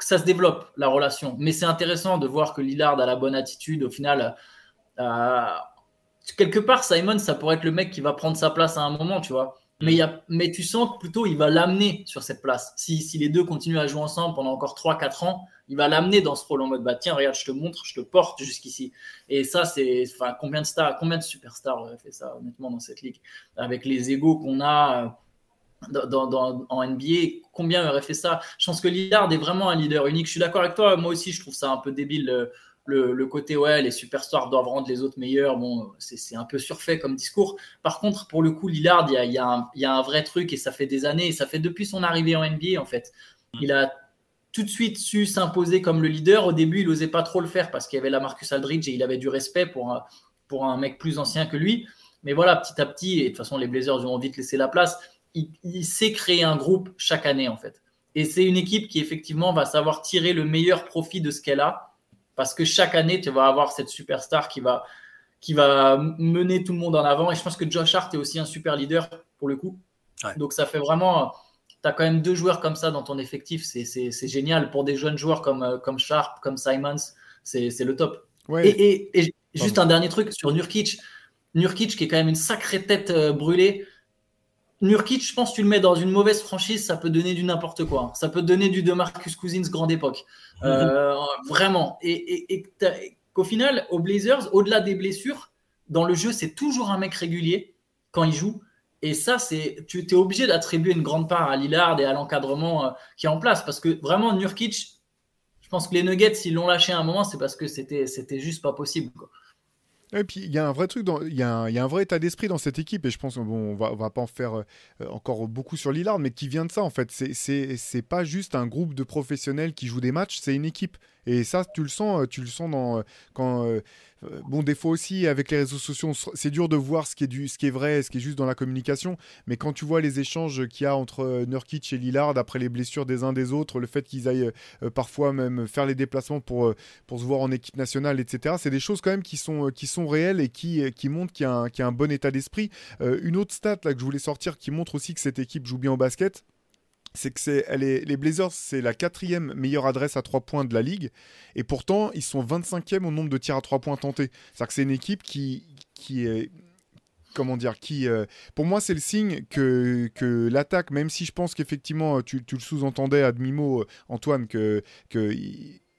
que ça se développe, la relation. Mais c'est intéressant de voir que Lillard a la bonne attitude. Au final, euh, quelque part, Simon, ça pourrait être le mec qui va prendre sa place à un moment, tu vois. Mais, y a, mais tu sens que plutôt il va l'amener sur cette place. Si, si, les deux continuent à jouer ensemble pendant encore 3-4 ans, il va l'amener dans ce rôle en mode bah tiens, regarde, je te montre, je te porte jusqu'ici. Et ça, c'est combien de stars, combien de superstars auraient fait ça honnêtement dans cette ligue? Avec les égaux qu'on a, dans, en NBA, combien aurait fait ça? Je pense que Lillard est vraiment un leader unique. Je suis d'accord avec toi. Moi aussi, je trouve ça un peu débile. Le, côté, ouais, les superstars doivent rendre les autres meilleurs. Bon, c'est un peu surfait comme discours. Par contre, pour le coup, Lillard, il y a, y, a y a, un vrai truc et ça fait des années. Et ça fait depuis son arrivée en NBA, en fait. Il a tout de suite su s'imposer comme le leader. Au début, il n'osait pas trop le faire parce qu'il y avait la Marcus Aldridge et il avait du respect pour un, pour un mec plus ancien que lui. Mais voilà, petit à petit, et de toute façon, les Blazers ont vite laissé la place. Il, il sait créer un groupe chaque année, en fait. Et c'est une équipe qui, effectivement, va savoir tirer le meilleur profit de ce qu'elle a. Parce que chaque année, tu vas avoir cette superstar qui va, qui va mener tout le monde en avant. Et je pense que Josh Hart est aussi un super leader pour le coup. Donc ça fait vraiment tu as quand même deux joueurs comme ça dans ton effectif, c'est génial. Pour des jeunes joueurs comme, euh, comme Sharp, comme Simons, c'est le top. Et, juste un dernier truc sur Nurkic. Nurkic, qui est quand même une sacrée tête euh, brûlée. Nurkic, je pense que tu le mets dans une mauvaise franchise, ça peut donner du n'importe quoi. Ça peut donner du DeMarcus Cousins grande époque. Mhm. Euh, vraiment. Et, et qu'au final, aux Blazers, au-delà des blessures, dans le jeu, c'est toujours un mec régulier quand il joue. Et ça, c'est, tu es obligé d'attribuer une grande part à Lillard et à l'encadrement euh, qui est en place. Parce que vraiment, Nurkic, je pense que les Nuggets, s'ils l'ont lâché à un moment, c'est parce que c'était, c'était juste pas possible. Et puis il y a un vrai truc, il y, a un vrai état d'esprit dans cette équipe, et je pense bon, on va, pas en faire euh, encore beaucoup sur Lillard, mais qui vient de ça en fait. C'est, pas juste un groupe de professionnels qui jouent des matchs, c'est une équipe. Et ça, tu le sens, tu le sens dans, quand euh, bon, des fois aussi, avec les réseaux sociaux, c'est dur de voir ce qui, est du, ce qui est vrai, ce qui est juste dans la communication. Mais quand tu vois les échanges qu'il y a entre euh, Nurkic et Lillard après les blessures des uns des autres, le fait qu'ils aillent euh, parfois même faire les déplacements pour, pour se voir en équipe nationale, etc., c'est des choses quand même qui sont, qui sont réelles et qui, qui montrent qu'il y, a un bon état d'esprit. une autre stat là, que je voulais sortir qui montre aussi que cette équipe joue bien au basket, c'est que c'est, les Blazers, c'est la quatrième meilleure adresse à 3 points de la ligue. Et pourtant, ils sont 25e au nombre de tirs à 3 points tentés. C'est-à-dire que c'est une équipe qui, qui est. Comment dire qui, euh, Pour moi, c'est le signe que, que l'attaque, même si je pense qu'effectivement, tu, tu, le sous-entendais à demi-mot, Antoine, que. que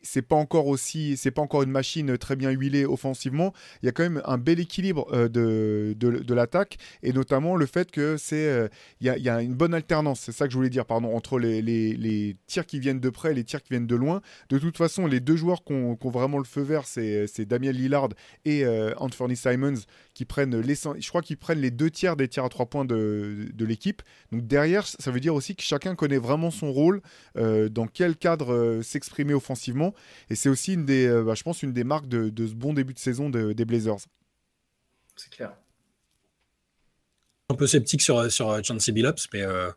c'est pas encore aussi, c'est pas encore une machine très bien huilée offensivement. Il y a quand même un bel équilibre euh, de, de, l'attaque et notamment le fait que c'est, euh, il, y a, une bonne alternance. C'est ça que je voulais dire, pardon, entre les, les, tirs qui viennent de près et les tirs qui viennent de loin. De toute façon, les deux joueurs qui ont, vraiment le feu vert, c'est, Damien Lillard et euh, Anthony Simons qui prennent les, je crois qu'ils prennent les deux tiers des tirs à trois points de, de l'équipe. Donc derrière, ça veut dire aussi que chacun connaît vraiment son rôle, dans quel cadre s'exprimer offensivement. Et c'est aussi, une des, euh, bah, je pense, une des marques de, ce bon début de saison des Blazers. C'est clair. Un peu sceptique sur, sur Chauncey Billups, mais euh,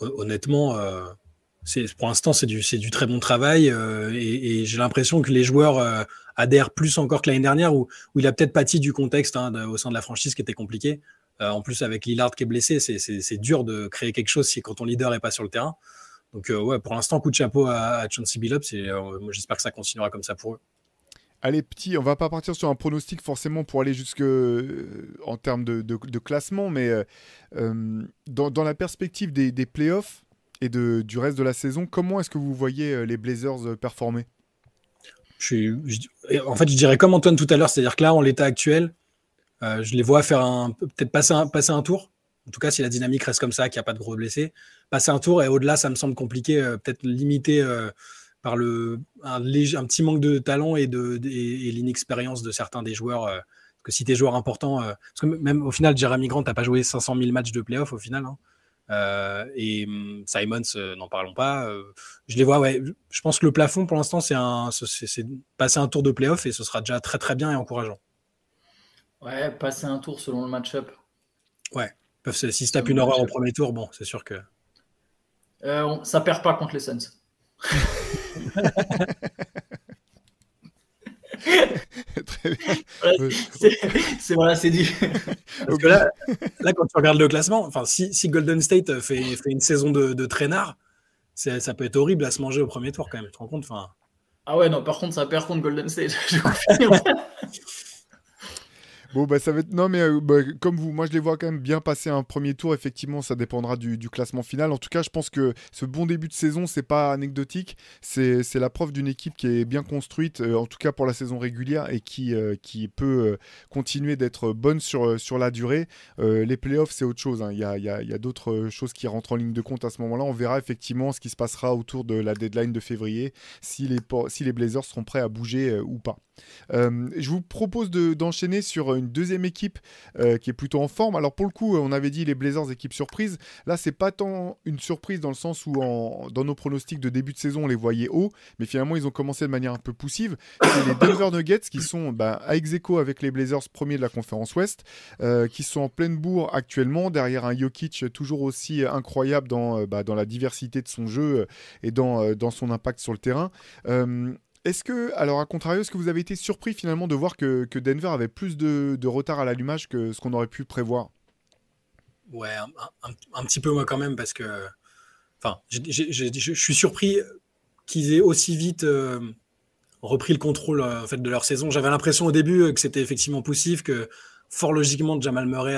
honnêtement, euh, pour l'instant, c'est du, du, très bon travail. et, j'ai l'impression que les joueurs adhèrent plus encore que l'année dernière, où, où, il a peut-être pâti du contexte hein, au sein de la franchise qui était compliqué. en plus, avec Lillard qui est blessé, c'est dur de créer quelque chose si, quand ton leader n'est pas sur le terrain. Donc, euh, ouais, pour l'instant, coup de chapeau à, à Chauncey Billups et euh, j'espère que ça continuera comme ça pour eux. Allez, petit, on va pas partir sur un pronostic forcément pour aller jusque euh, en termes de, classement, mais dans, la perspective des, playoffs et de, du reste de la saison, comment est-ce que vous voyez les Blazers performer? Je En fait, je dirais comme Antoine tout à l'heure, c'est-à-dire que là, en l'état actuel, je les vois faire un peut-être passer un, passer un tour. En tout cas, si la dynamique reste comme ça, qu'il n'y a pas de gros blessés, passer un tour et au-delà, ça me semble compliqué, euh, peut-être limité euh, par le, un, un, petit manque de talent et, de, et, l'inexpérience de certains des joueurs. Euh, parce que si tes joueurs importants, parce que même au final, Jeremy Grant n'a pas joué 500 000 matchs de playoff au final. Hein. et hum, Simons, n'en parlons pas. je les vois, ouais. Je pense que le plafond pour l'instant, c'est un, c'est passer un tour de playoff et ce sera déjà très très bien et encourageant. Ouais, passer un tour selon le match-up. Ouais. Si se tapent une horreur au premier tour, bon, c'est sûr que. Euh, ça perd pas contre les Suns. c'est voilà, c'est dit. Parce que là, là, quand tu regardes le classement, enfin, si, si Golden State fait, fait, une saison de, de traînard, ça peut être horrible à se manger au premier tour quand même. Tu te rends compte enfin... Ah ouais, non, par contre, ça perd contre Golden State. Bon, bah, ça va être. Non, mais euh, bah, comme vous, moi, je les vois quand même bien passer un premier tour. Effectivement, ça dépendra du, classement final. En tout cas, je pense que ce bon début de saison, c'est pas anecdotique. C'est la preuve d'une équipe qui est bien construite, euh, en tout cas pour la saison régulière, et qui, euh, qui peut continuer d'être bonne sur, sur la durée. les playoffs, c'est autre chose. Hein. Il y a, a d'autres choses qui rentrent en ligne de compte à ce moment-là. On verra effectivement ce qui se passera autour de la deadline de février, si les, si les Blazers seront prêts à bouger ou pas. Euh, je vous propose d'enchaîner sur une deuxième équipe euh, qui est plutôt en forme. Alors pour le coup, on avait dit les Blazers équipe surprise. Là, c'est pas tant une surprise dans le sens où dans nos pronostics de début de saison, on les voyait haut, mais finalement ils ont commencé de manière un peu poussive. C'est les Denver Nuggets qui sont bah, à ex avec les Blazers premiers de la conférence Ouest, euh, qui sont en pleine bourre actuellement derrière un Jokic toujours aussi incroyable dans, bah, la diversité de son jeu et dans son impact sur le terrain. Est-ce que, alors à contrario, est-ce que vous avez été surpris finalement de voir que, Denver avait plus de, retard à l'allumage que ce qu'on aurait pu prévoir? Ouais, un, petit peu moi quand même, parce que, enfin, je suis surpris qu'ils aient aussi vite euh, repris le contrôle euh, de leur saison. J'avais l'impression au début euh, que c'était effectivement poussif, que fort logiquement Jamal Murray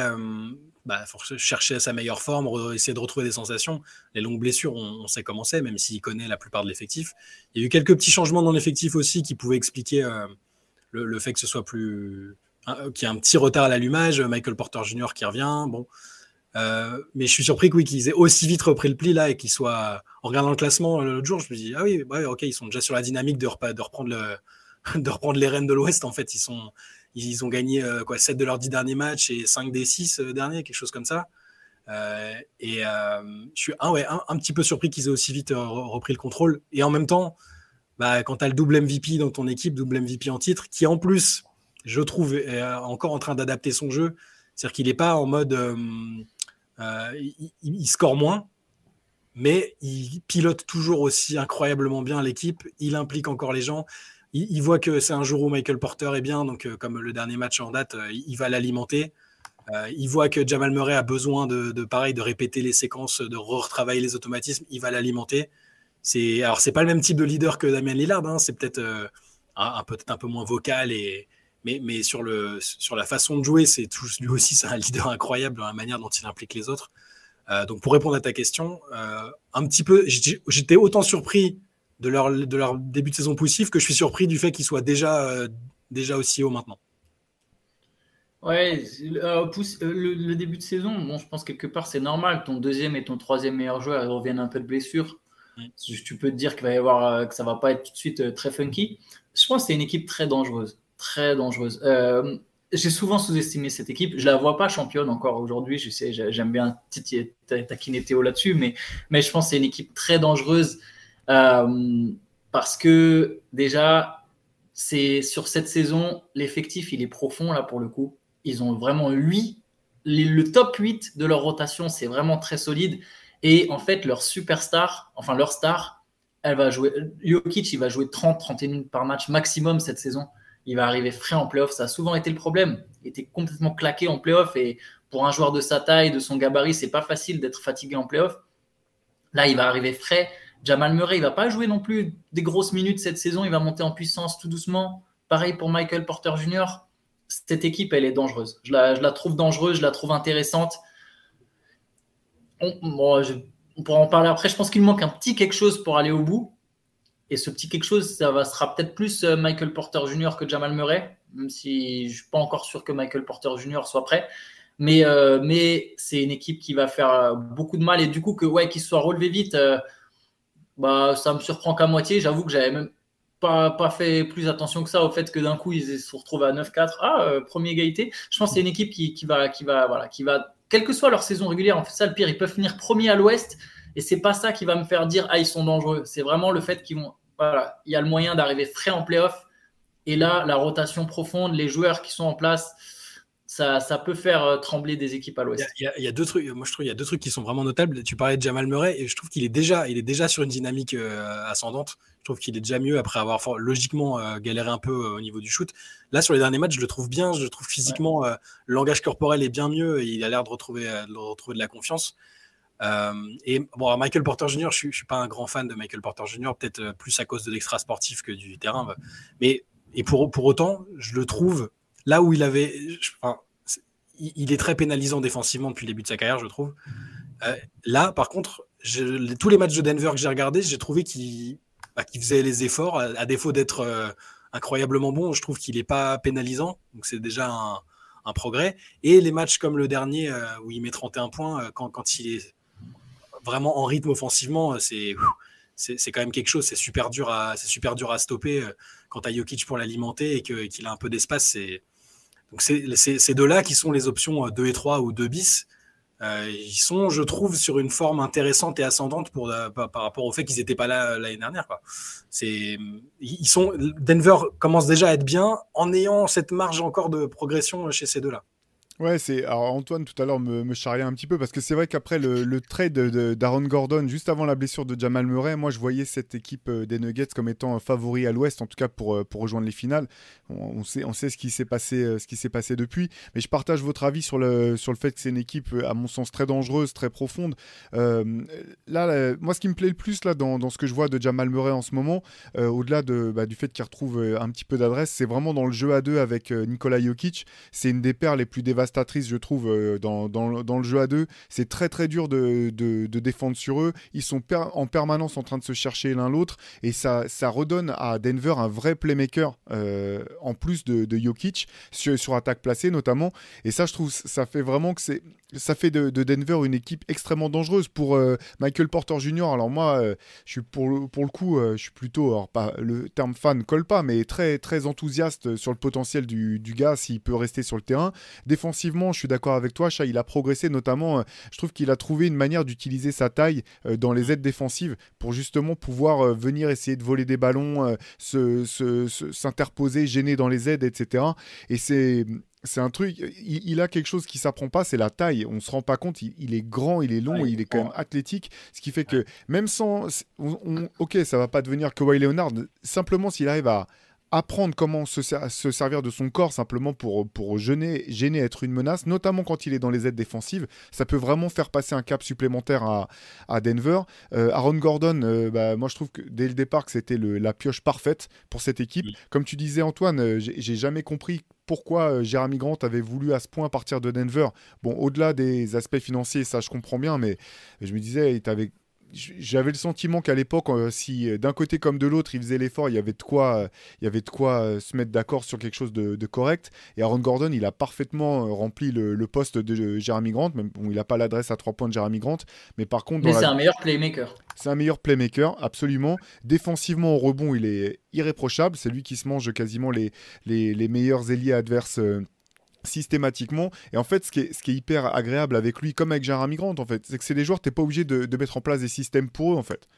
bah, chercher sa meilleure forme, essayer de retrouver des sensations. Les longues blessures, on, sait comment c'est, même s'il connaît la plupart de l'effectif. Il y a eu quelques petits changements dans l'effectif aussi qui pouvaient expliquer euh, le, fait que ce soit plus. Euh, qu'il y ait un petit retard à l'allumage. Michael Porter Jr. qui revient. Bon. Euh, mais je suis surpris qu'ils aient aussi vite repris le pli là et qu'ils soient. En regardant le classement l'autre jour, je me dis ah oui, ok, ils sont déjà sur la dynamique de, reprendre de reprendre les rênes de l'Ouest. En fait, ils sont, ils ont gagné euh, quoi, 7 de leurs 10 derniers matchs et 5 des 6 euh, derniers, quelque chose comme ça. Euh, et je suis un, ouais, un, petit peu surpris qu'ils aient aussi vite repris le contrôle. Et en même temps, bah, quand tu as le double MVP dans ton équipe, double MVP en titre, qui en plus, je trouve, est encore en train d'adapter son jeu. C'est-à-dire qu'il n'est pas en mode. il, score moins, mais il pilote toujours aussi incroyablement bien l'équipe. Il implique encore les gens il, voit que c'est un jour où Michael Porter est bien, donc euh, comme le dernier match en date, euh, il va l'alimenter. Euh, il voit que Jamal Murray a besoin de, pareil de répéter les séquences, de retravailler les automatismes. Il va l'alimenter. C'est alors c'est pas le même type de leader que Damien Lillard. Hein. c'est peut-être un, peut-être un peu moins vocal et mais, sur le sur la façon de jouer, c'est lui aussi c'est un leader incroyable dans la manière dont il implique les autres. donc pour répondre à ta question, un petit peu, j'étais autant surpris de leur, de leur début de saison poussif que je suis surpris du fait qu'ils soient déjà, euh, déjà aussi haut maintenant. Ouais, euh, le, début de saison, bon, je pense quelque part c'est normal. Ton deuxième et ton troisième meilleur joueur reviennent un peu de blessure. Tu peux te dire qu'il va y avoir, euh, que ça va pas être tout de suite très funky. Je pense que c'est une équipe très dangereuse, très dangereuse. j'ai souvent sous-estimé cette équipe. Je la vois pas championne encore aujourd'hui. Je sais, j'aime bien taquiner Théo là-dessus, mais, mais je pense que c'est une équipe très dangereuse. Euh, parce que déjà, c'est sur cette saison, l'effectif, il est profond là pour le coup. Ils ont vraiment 8. Le top 8 de leur rotation, c'est vraiment très solide. Et en fait, leur superstar, enfin leur star, elle va jouer. Jokic, il va jouer 30-31 minutes par match maximum cette saison. Il va arriver frais en playoff. Ça a souvent été le problème. Il était complètement claqué en playoff. Et pour un joueur de sa taille, de son gabarit, c'est pas facile d'être fatigué en playoff. Là, il va arriver frais. Jamal Murray, il va pas jouer non plus des grosses minutes cette saison. Il va monter en puissance tout doucement. Pareil pour Michael Porter Jr. Cette équipe, elle est dangereuse. Je la, trouve dangereuse, je la trouve intéressante. On, pourra en parler après. Je pense qu'il manque un petit quelque chose pour aller au bout. Et ce petit quelque chose, ça va, sera peut-être plus euh, Michael Porter Jr. que Jamal Murray, même si je ne suis pas encore sûr que Michael Porter Jr. soit prêt. Mais, euh, mais c'est une équipe qui va faire euh, beaucoup de mal. Et du coup, que ouais, qu'il soit relevé vite, bah, ça me surprend qu'à moitié. J'avoue que j'avais même pas, pas fait plus attention que ça au fait que d'un coup, ils se retrouvent à 9-4. Ah, euh, premier égalité. Je pense que c'est une équipe qui, qui, va, qui, va, voilà, qui va, quelle que soit leur saison régulière, en fait, ça le pire, ils peuvent finir premier à l'ouest. Et c'est pas ça qui va me faire dire, ah, ils sont dangereux. C'est vraiment le fait qu'ils vont, voilà, il y a le moyen d'arriver frais en playoff. Et là, la rotation profonde, les joueurs qui sont en place, ça, peut faire euh, trembler des équipes à l'Ouest. Il, y, a deux trucs. Moi, je trouve il y a deux trucs qui sont vraiment notables. Tu parlais de Jamal Murray et je trouve qu'il est déjà, il est déjà sur une dynamique euh, ascendante. Je trouve qu'il est déjà mieux après avoir logiquement euh, galéré un peu au niveau du shoot. Là, sur les derniers matchs, je le trouve bien. Je le trouve physiquement, le langage corporel est bien mieux. Et il a l'air de retrouver, de retrouver de la confiance. et bon, Michael Porter Jr., je, ne suis pas un grand fan de Michael Porter Jr., peut-être plus à cause de l'extra sportif que du terrain. Mais et pour, pour autant, je le trouve là où il avait. il est très pénalisant défensivement depuis le début de sa carrière, je trouve. Euh, là, par contre, tous les matchs de Denver que j'ai regardés, j'ai trouvé qu'il bah, faisait les efforts, à, défaut d'être euh, incroyablement bon. Je trouve qu'il n'est pas pénalisant, donc c'est déjà un, progrès. Et les matchs comme le dernier, euh, où il met 31 points, quand, il est vraiment en rythme offensivement, c'est c'est quand même quelque chose. C'est super dur à super dur à stopper quand as Jokic pour l'alimenter et qu'il a un peu d'espace. C'est donc ces deux-là qui sont les options 2 et 3 ou 2 bis. Euh, ils sont, je trouve, sur une forme intéressante et ascendante pour, euh, par, rapport au fait qu'ils n'étaient pas là l'année dernière. C'est, ils sont, Denver commence déjà à être bien en ayant cette marge encore de progression chez ces deux-là. Ouais, c'est. Alors, Antoine, tout à l'heure, me, me un petit peu parce que c'est vrai qu'après le, trade d'Aaron Gordon, juste avant la blessure de Jamal Murray, moi, je voyais cette équipe euh, des Nuggets comme étant favori à l'ouest, en tout cas pour, euh, pour rejoindre les finales. On, sait, on sait ce qui s'est passé, euh, ce qui s'est passé depuis. Mais je partage votre avis sur le, sur le fait que c'est une équipe, à mon sens, très dangereuse, très profonde. Là, moi, ce qui me plaît le plus là, dans, dans, ce que je vois de Jamal Murray en ce moment, au-delà de, bah, du fait qu'il retrouve un petit peu d'adresse, c'est vraiment dans le jeu à deux avec Nikola Jokic. C'est une des paires les plus dévastatrices je trouve, euh, dans, dans, le jeu à deux. C'est très très dur de, de, défendre sur eux. Ils sont en permanence en train de se chercher l'un l'autre et ça, ça redonne à Denver un vrai playmaker euh, en plus de, de Jokic sur, sur, attaque placée notamment. Et ça, je trouve, ça fait vraiment que c'est ça fait de, Denver une équipe extrêmement dangereuse pour euh, Michael Porter Jr. Alors moi, je suis pour pour le coup, je suis plutôt, alors pas le terme fan colle pas, mais très très enthousiaste sur le potentiel du, du gars s'il peut rester sur le terrain. Défensivement je suis d'accord avec toi, Chat, il a progressé notamment, euh, je trouve qu'il a trouvé une manière d'utiliser sa taille euh, dans les aides défensives pour justement pouvoir euh, venir essayer de voler des ballons, s'interposer, gêner dans les aides, etc. Et c'est c'est un truc, il, a quelque chose qui s'apprend pas, c'est la taille. On se rend pas compte, il, est grand, il est long, il est quand même athlétique, ce qui fait que même sans, ok, ça va pas devenir Kawhi Leonard, simplement s'il arrive à, apprendre comment se, se, servir de son corps simplement pour, pour gêner, gêner, être une menace, notamment quand il est dans les aides défensives. Ça peut vraiment faire passer un cap supplémentaire à, à Denver. Euh, Aaron Gordon, euh, bah, moi je trouve que dès le départ que c'était la pioche parfaite pour cette équipe. Comme tu disais Antoine, euh, j'ai jamais compris pourquoi Jeremy Grant avait voulu à ce point partir de Denver. Bon, au-delà des aspects financiers, ça je comprends bien, mais je me disais, il t'avait j'avais le sentiment qu'à l'époque, euh, si euh, d'un côté comme de l'autre, il faisait l'effort, il y avait de quoi, euh, il y avait de quoi se mettre d'accord sur quelque chose de, correct. Et Aaron Gordon, il a parfaitement rempli le, poste de Jeremy Grant, même bon, il n'a pas l'adresse à trois points de Jeremy Grant, mais par contre, mais c'est un meilleur playmaker. C'est un meilleur playmaker, absolument. Défensivement au rebond, il est irréprochable. C'est lui qui se mange quasiment les, les, les meilleurs ailiers adverses systématiquement. Et en fait, ce qui, est, ce qui est hyper agréable avec lui, comme avec Gérard Migrant, en fait, c'est que c'est des joueurs, tu n'es pas obligé de, de, mettre en place des systèmes pour eux, en fait.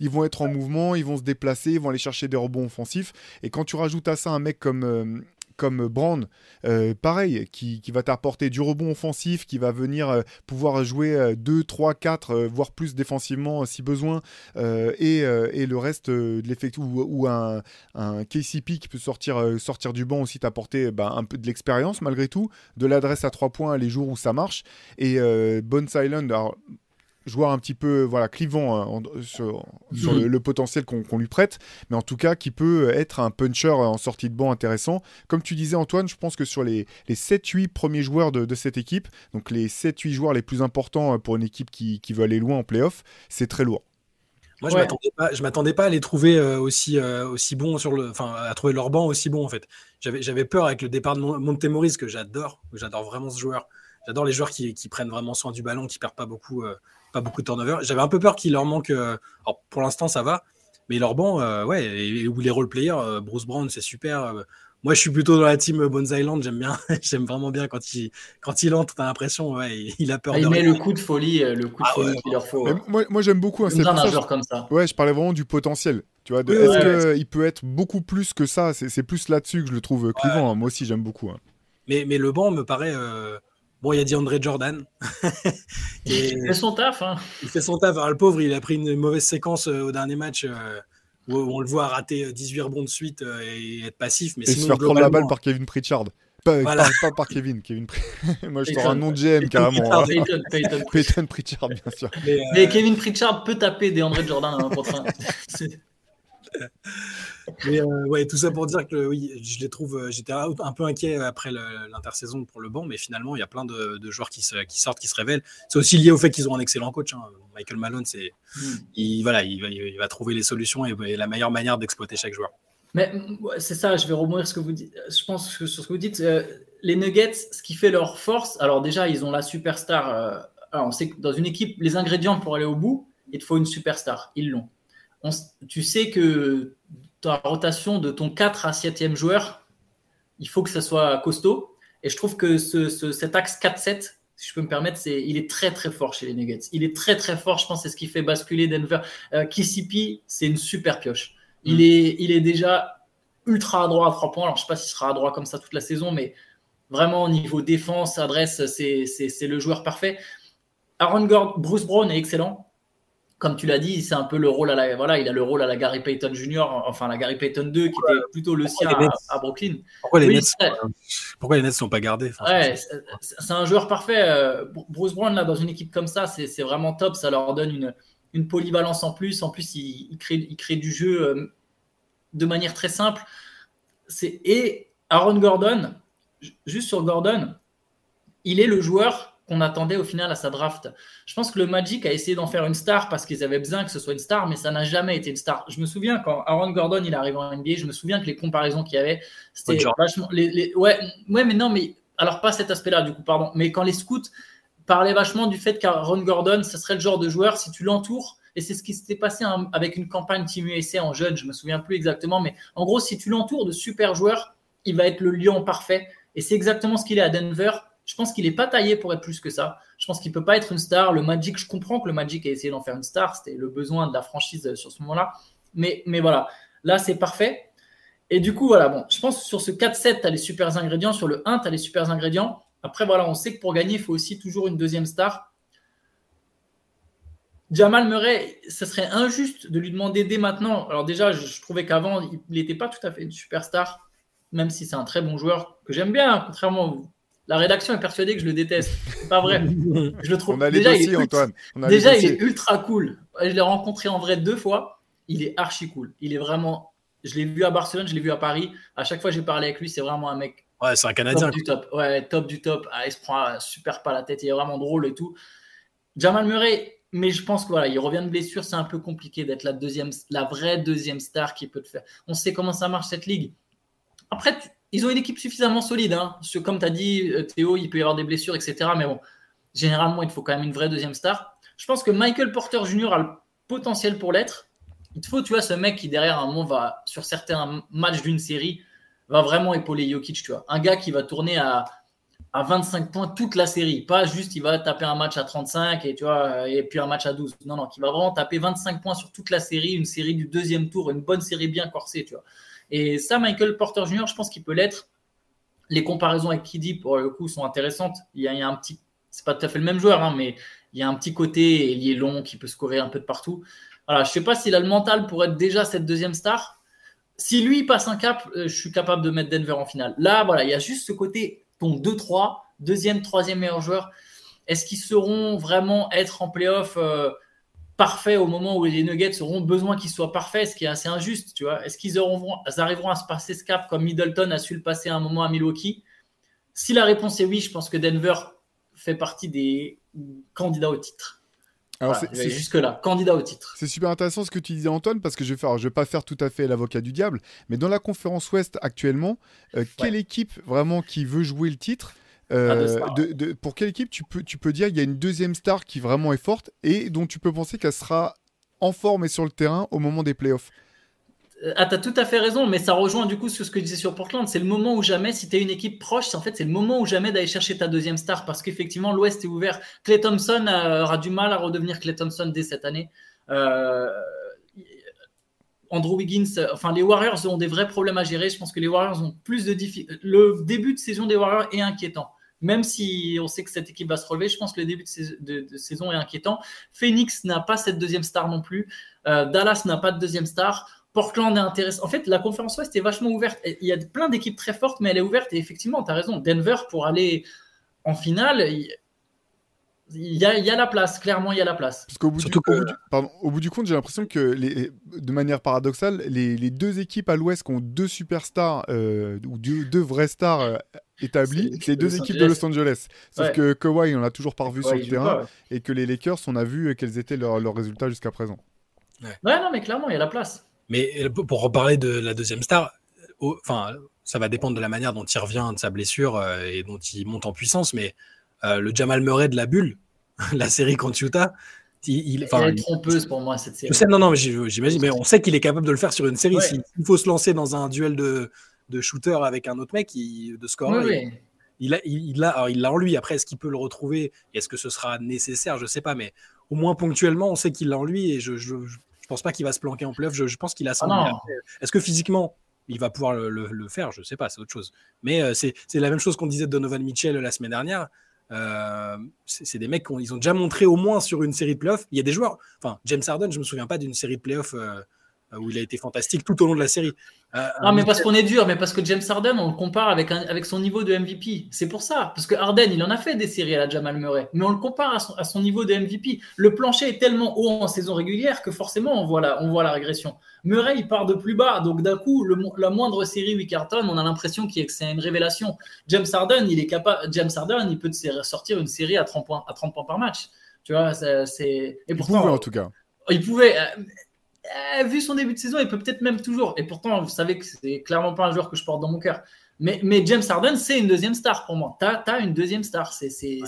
Ils vont être en mouvement, ils vont se déplacer, ils vont aller chercher des rebonds offensifs. Et quand tu rajoutes à ça un mec comme, euh, comme Brand, euh, pareil, qui, va t'apporter du rebond offensif, qui va venir euh, pouvoir jouer 2, 3, 4, voire plus défensivement si besoin, et, le reste de l'effectif, ou, un, un, KCP qui peut sortir, sortir du banc aussi, t'apporter bah, un peu de l'expérience malgré tout, de l'adresse à 3 points les jours où ça marche, et Bones Island, alors joueur un petit peu voilà clivant hein, sur, le, potentiel qu'on lui prête, mais en tout cas qui peut être un puncher en sortie de banc intéressant. Comme tu disais Antoine, je pense que sur les, les 7-8 premiers joueurs de, cette équipe, donc les 7-8 joueurs les plus importants euh, pour une équipe qui, qui veut aller loin en playoff, c'est très lourd. Moi, je m'attendais pas, à les trouver euh, aussi, euh, aussi bons sur le, enfin, à trouver leur banc aussi bon en fait. J'avais peur avec le départ de Montemoris que j'adore, j'adore vraiment ce joueur. J'adore les joueurs qui, qui, prennent vraiment soin du ballon, qui perdent pas beaucoup, pas beaucoup de turnover. J'avais un peu peur qu'il leur manque. Euh, alors pour l'instant, ça va. Mais leur banc, euh, ouais, et, ou les role players, euh, Bruce Brown, c'est super. moi, je suis plutôt dans la team Bones Island. J'aime bien, j'aime vraiment bien quand il, quand il entre. T'as l'impression, ouais, il a peur. Ah, il met le coup de folie, le coup de ah folie qu'il leur faut. Moi, moi j'aime beaucoup. Hein, un joueur comme ça. Ouais, je parlais vraiment du potentiel. Tu vois, est-ce qu'il peut être beaucoup plus que ça? C'est plus là-dessus que je le trouve clivant. Hein. Moi aussi, j'aime beaucoup. Hein. Mais, mais le banc me paraît Bon, il y a dit André Jordan. il fait son taf. Hein. Il fait son taf. Alors, le pauvre, il a pris une mauvaise séquence euh, au dernier match euh, où on le voit rater 18 euh, rebonds de suite et être passif. Mais et sinon, se faire prendre la balle par Kevin Pritchard. Pas, par Kevin. Kevin Moi, je sors un nom de GM carrément. Peyton, Peyton. Peyton, Pritchard, bien sûr. Mais, Kevin Pritchard peut taper des André Jordan à un Mais euh, ouais, tout ça pour dire que oui, je les trouve. Euh, j'étais un peu inquiet après l'intersaison pour le banc, mais finalement, il y a plein de, joueurs qui, qui, sortent, qui se révèlent. C'est aussi lié au fait qu'ils ont un excellent coach. Hein. Michael Malone, c'est, hmm. il, voilà, il va, il, va, trouver les solutions et, la meilleure manière d'exploiter chaque joueur. Mais c'est ça, je vais rebondir ce que vous dites. Je pense que sur ce que vous dites, euh, les Nuggets, ce qui fait leur force, alors déjà, ils ont la superstar. alors on sait que dans une équipe, les ingrédients pour aller au bout, il te faut une superstar. Ils l'ont. Tu sais que ta rotation de ton 4 à 7e joueur, il faut que ça soit costaud. Et je trouve que ce, cet axe 4-7, si je peux me permettre, c'est, il est très très fort chez les Nuggets. Il est très très fort, je pense, c'est ce qui fait basculer Denver. Euh, Kissipi, c'est une super pioche. Il, mm. est, il est déjà ultra à droit à 3 points. Alors je ne sais pas s'il sera à droit comme ça toute la saison, mais vraiment au niveau défense, adresse, c'est, c'est, c'est le joueur parfait. Aaron Gordon, Bruce Brown est excellent comme tu l'as dit, c'est un peu le rôle à la voilà, il a le rôle à la Gary Payton Jr. Enfin la Gary Payton 2 qui était plutôt le sien à, Brooklyn. Pourquoi les, Nets, pourquoi les Nets sont pas gardés c'est un joueur parfait. Euh, Bruce Brown là dans une équipe comme ça, c'est vraiment top. Ça leur donne une, une polyvalence en plus. En plus, il, il, crée, il crée du jeu euh, de manière très simple. Et Aaron Gordon, juste sur Gordon, il est le joueur qu'on attendait au final à sa draft. Je pense que le Magic a essayé d'en faire une star parce qu'ils avaient besoin que ce soit une star, mais ça n'a jamais été une star. Je me souviens quand Aaron Gordon il arrive en NBA, je me souviens que les comparaisons qu'il y avait, c'était vachement. Les, ouais, ouais, mais non, mais alors pas cet aspect-là du coup, pardon. Mais quand les scouts parlaient vachement du fait qu'Aaron Gordon, ce serait le genre de joueur si tu l'entoures. Et c'est ce qui s'était passé avec une campagne Team USA en jeune, je me souviens plus exactement, mais en gros, si tu l'entoures de super joueurs, il va être le lion parfait. Et c'est exactement ce qu'il est à Denver je pense qu'il n'est pas taillé pour être plus que ça. Je pense qu'il ne peut pas être une star. Le Magic, je comprends que le Magic a essayé d'en faire une star. C'était le besoin de la franchise sur ce moment-là. Mais, voilà, là, c'est parfait. Et du coup, voilà, bon, je pense que sur ce 4-7, tu as les super ingrédients. Sur le 1, tu as les super ingrédients. Après, voilà, on sait que pour gagner, il faut aussi toujours une deuxième star. Jamal Murray, ce serait injuste de lui demander dès maintenant. Alors déjà, je, trouvais qu'avant, il n'était pas tout à fait une superstar, même si c'est un très bon joueur que j'aime bien, contrairement la rédaction est persuadée que je le déteste. C'est pas vrai. Je le trouve. On a déjà, il est Antoine. déjà, il est ultra cool. Je l'ai rencontré en vrai deux fois. Il est archi cool. Il est vraiment. Je l'ai vu à Barcelone, je l'ai vu à Paris. À chaque fois, j'ai parlé avec lui. C'est vraiment un mec. Ouais, c'est un Canadien. Top du top. Ouais, top du top. Ah, il se prend super pas la tête. Il est vraiment drôle et tout. Jamal Murray. Mais je pense que voilà, il revient de blessure, c'est un peu compliqué d'être la deuxième, la vraie deuxième star qui peut te faire. On sait comment ça marche cette ligue. Après, tu, ils ont une équipe suffisamment solide. Hein. Comme tu as dit, euh, Théo, il peut y avoir des blessures, etc. Mais bon, généralement, il faut quand même une vraie deuxième star. Je pense que Michael Porter Jr. a le potentiel pour l'être. Il te faut, tu vois, ce mec qui, derrière un moment, va, sur certains matchs d'une série, va vraiment épauler Jokic, tu vois. Un gars qui va tourner à, à 25 points toute la série. Pas juste, il va taper un match à 35 et, tu vois, et puis un match à 12. Non, non, qui va vraiment taper 25 points sur toute la série, une série du deuxième tour, une bonne série bien corsée, tu vois. Et ça, Michael Porter Jr., je pense qu'il peut l'être. Les comparaisons avec Kiddy, pour le coup, sont intéressantes. Il y a, un petit. C'est pas tout à fait le même joueur, hein, mais il y a un petit côté ailier long qui peut scorer un peu de partout. Voilà, je sais pas s'il a le mental pour être déjà cette deuxième star. Si lui passe un cap, euh, je suis capable de mettre Denver en finale. Là, voilà, il y a juste ce côté, ton 2-3, deuxième, troisième meilleur joueur. Est-ce qu'ils seront vraiment être en playoff euh, parfait au moment où les Nuggets auront besoin qu'ils soient parfaits, ce qui est assez injuste, tu vois. Est-ce qu'ils arriveront à se passer ce cap comme Middleton a su le passer à un moment à Milwaukee? Si la réponse est oui, je pense que Denver fait partie des candidats au titre. Alors c'est jusque-là, candidat au titre. C'est super intéressant ce que tu disais, Antoine, parce que je vais faire, je vais pas faire tout à fait l'avocat du diable, mais dans la conférence Ouest actuellement, euh, quelle équipe vraiment qui veut jouer le titre euh, de, pour quelle équipe tu peux, tu peux dire qu'il y a une deuxième star qui vraiment est forte et dont tu peux penser qu'elle sera en forme et sur le terrain au moment des playoffs? Euh, ah, t'as tout à fait raison, mais ça rejoint du coup ce que je disais sur Portland. C'est le moment où jamais, si t'es une équipe proche, en fait, c'est le moment où jamais d'aller chercher ta deuxième star parce qu'effectivement, l'Ouest est ouvert. Clay Thompson euh, aura du mal à redevenir Clay Thompson dès cette année. Andrew Wiggins, enfin, les Warriors ont des vrais problèmes à gérer. Je pense que les Warriors ont plus de difficultés. Le début de saison des Warriors est inquiétant même si on sait que cette équipe va se relever, je pense que le début de, saison est inquiétant. Phoenix n'a pas cette deuxième star non plus. Euh, Dallas n'a pas de deuxième star. Portland est intéressant. En fait, la conférence Ouest est vachement ouverte. Il y a plein d'équipes très fortes, mais elle est ouverte. Et effectivement, tu as raison. Denver, pour aller en finale, il y, a, la place, clairement, il y a la place. Parce qu'au bout, du, au bout du compte, j'ai l'impression que, les, de manière paradoxale, les, deux équipes à l'ouest qui ont deux superstars, euh, ou deux, vrais stars euh, établis, c'est les deux équipes de Los Angeles. Sauf que Kawhi, on l'a toujours pas revu sur le terrain, et que les Lakers, on a vu quels étaient leurs, résultats jusqu'à présent. Ouais. non, mais clairement, il y a la place. Mais euh, pour reparler de la deuxième star, enfin, ça va dépendre de la manière dont il revient de sa blessure et dont il monte en puissance, mais euh, le Jamal Murray de la bulle, la série contre Utah. Il, est trompeuse pour moi cette série. Je sais, non, non, mais j'imagine, mais on sait qu'il est capable de le faire sur une série. S'il faut se lancer dans un duel de, de shooter avec un autre mec, de score, il, a, il, a, il l'a en lui. Après, est-ce qu'il peut le retrouver? Est-ce que ce sera nécessaire? Je sais pas, mais au moins ponctuellement, on sait qu'il l'a en lui et je, je, pense pas qu'il va se planquer en playoff. Je, je pense qu'il a ça. Ah est-ce que physiquement, il va pouvoir le, le, faire? Je sais pas, c'est autre chose. Mais euh, c'est la même chose qu'on disait de Donovan Mitchell la semaine dernière. Euh, c'est des mecs qui ont, ont déjà montré au moins sur une série de playoffs. Il y a des joueurs, enfin James Harden, je me souviens pas d'une série de playoffs euh, où il a été fantastique tout au long de la série. Euh, non, mais parce qu'on est dur, mais parce que James Harden, on le compare avec, avec son niveau de MVP. C'est pour ça. Parce que Harden, il en a fait des séries à la Jamal Murray, mais on le compare à son, niveau de MVP. Le plancher est tellement haut en saison régulière que forcément, on voit la, on voit la régression. Murray, il part de plus bas. Donc, d'un coup, le, la moindre série où il on a l'impression que c'est une révélation. James Harden, il est capable, James Harden, il peut sortir une série à 30 points, à 30 points par match. Tu vois, c'est. Et pourtant, il pouvait, en tout cas. Il pouvait. Eh, vu son début de saison, il peut peut-être même toujours. Et pourtant, vous savez que c'est clairement pas un joueur que je porte dans mon cœur. Mais, mais James Harden, c'est une deuxième star pour moi. Tu as, une deuxième star. C'est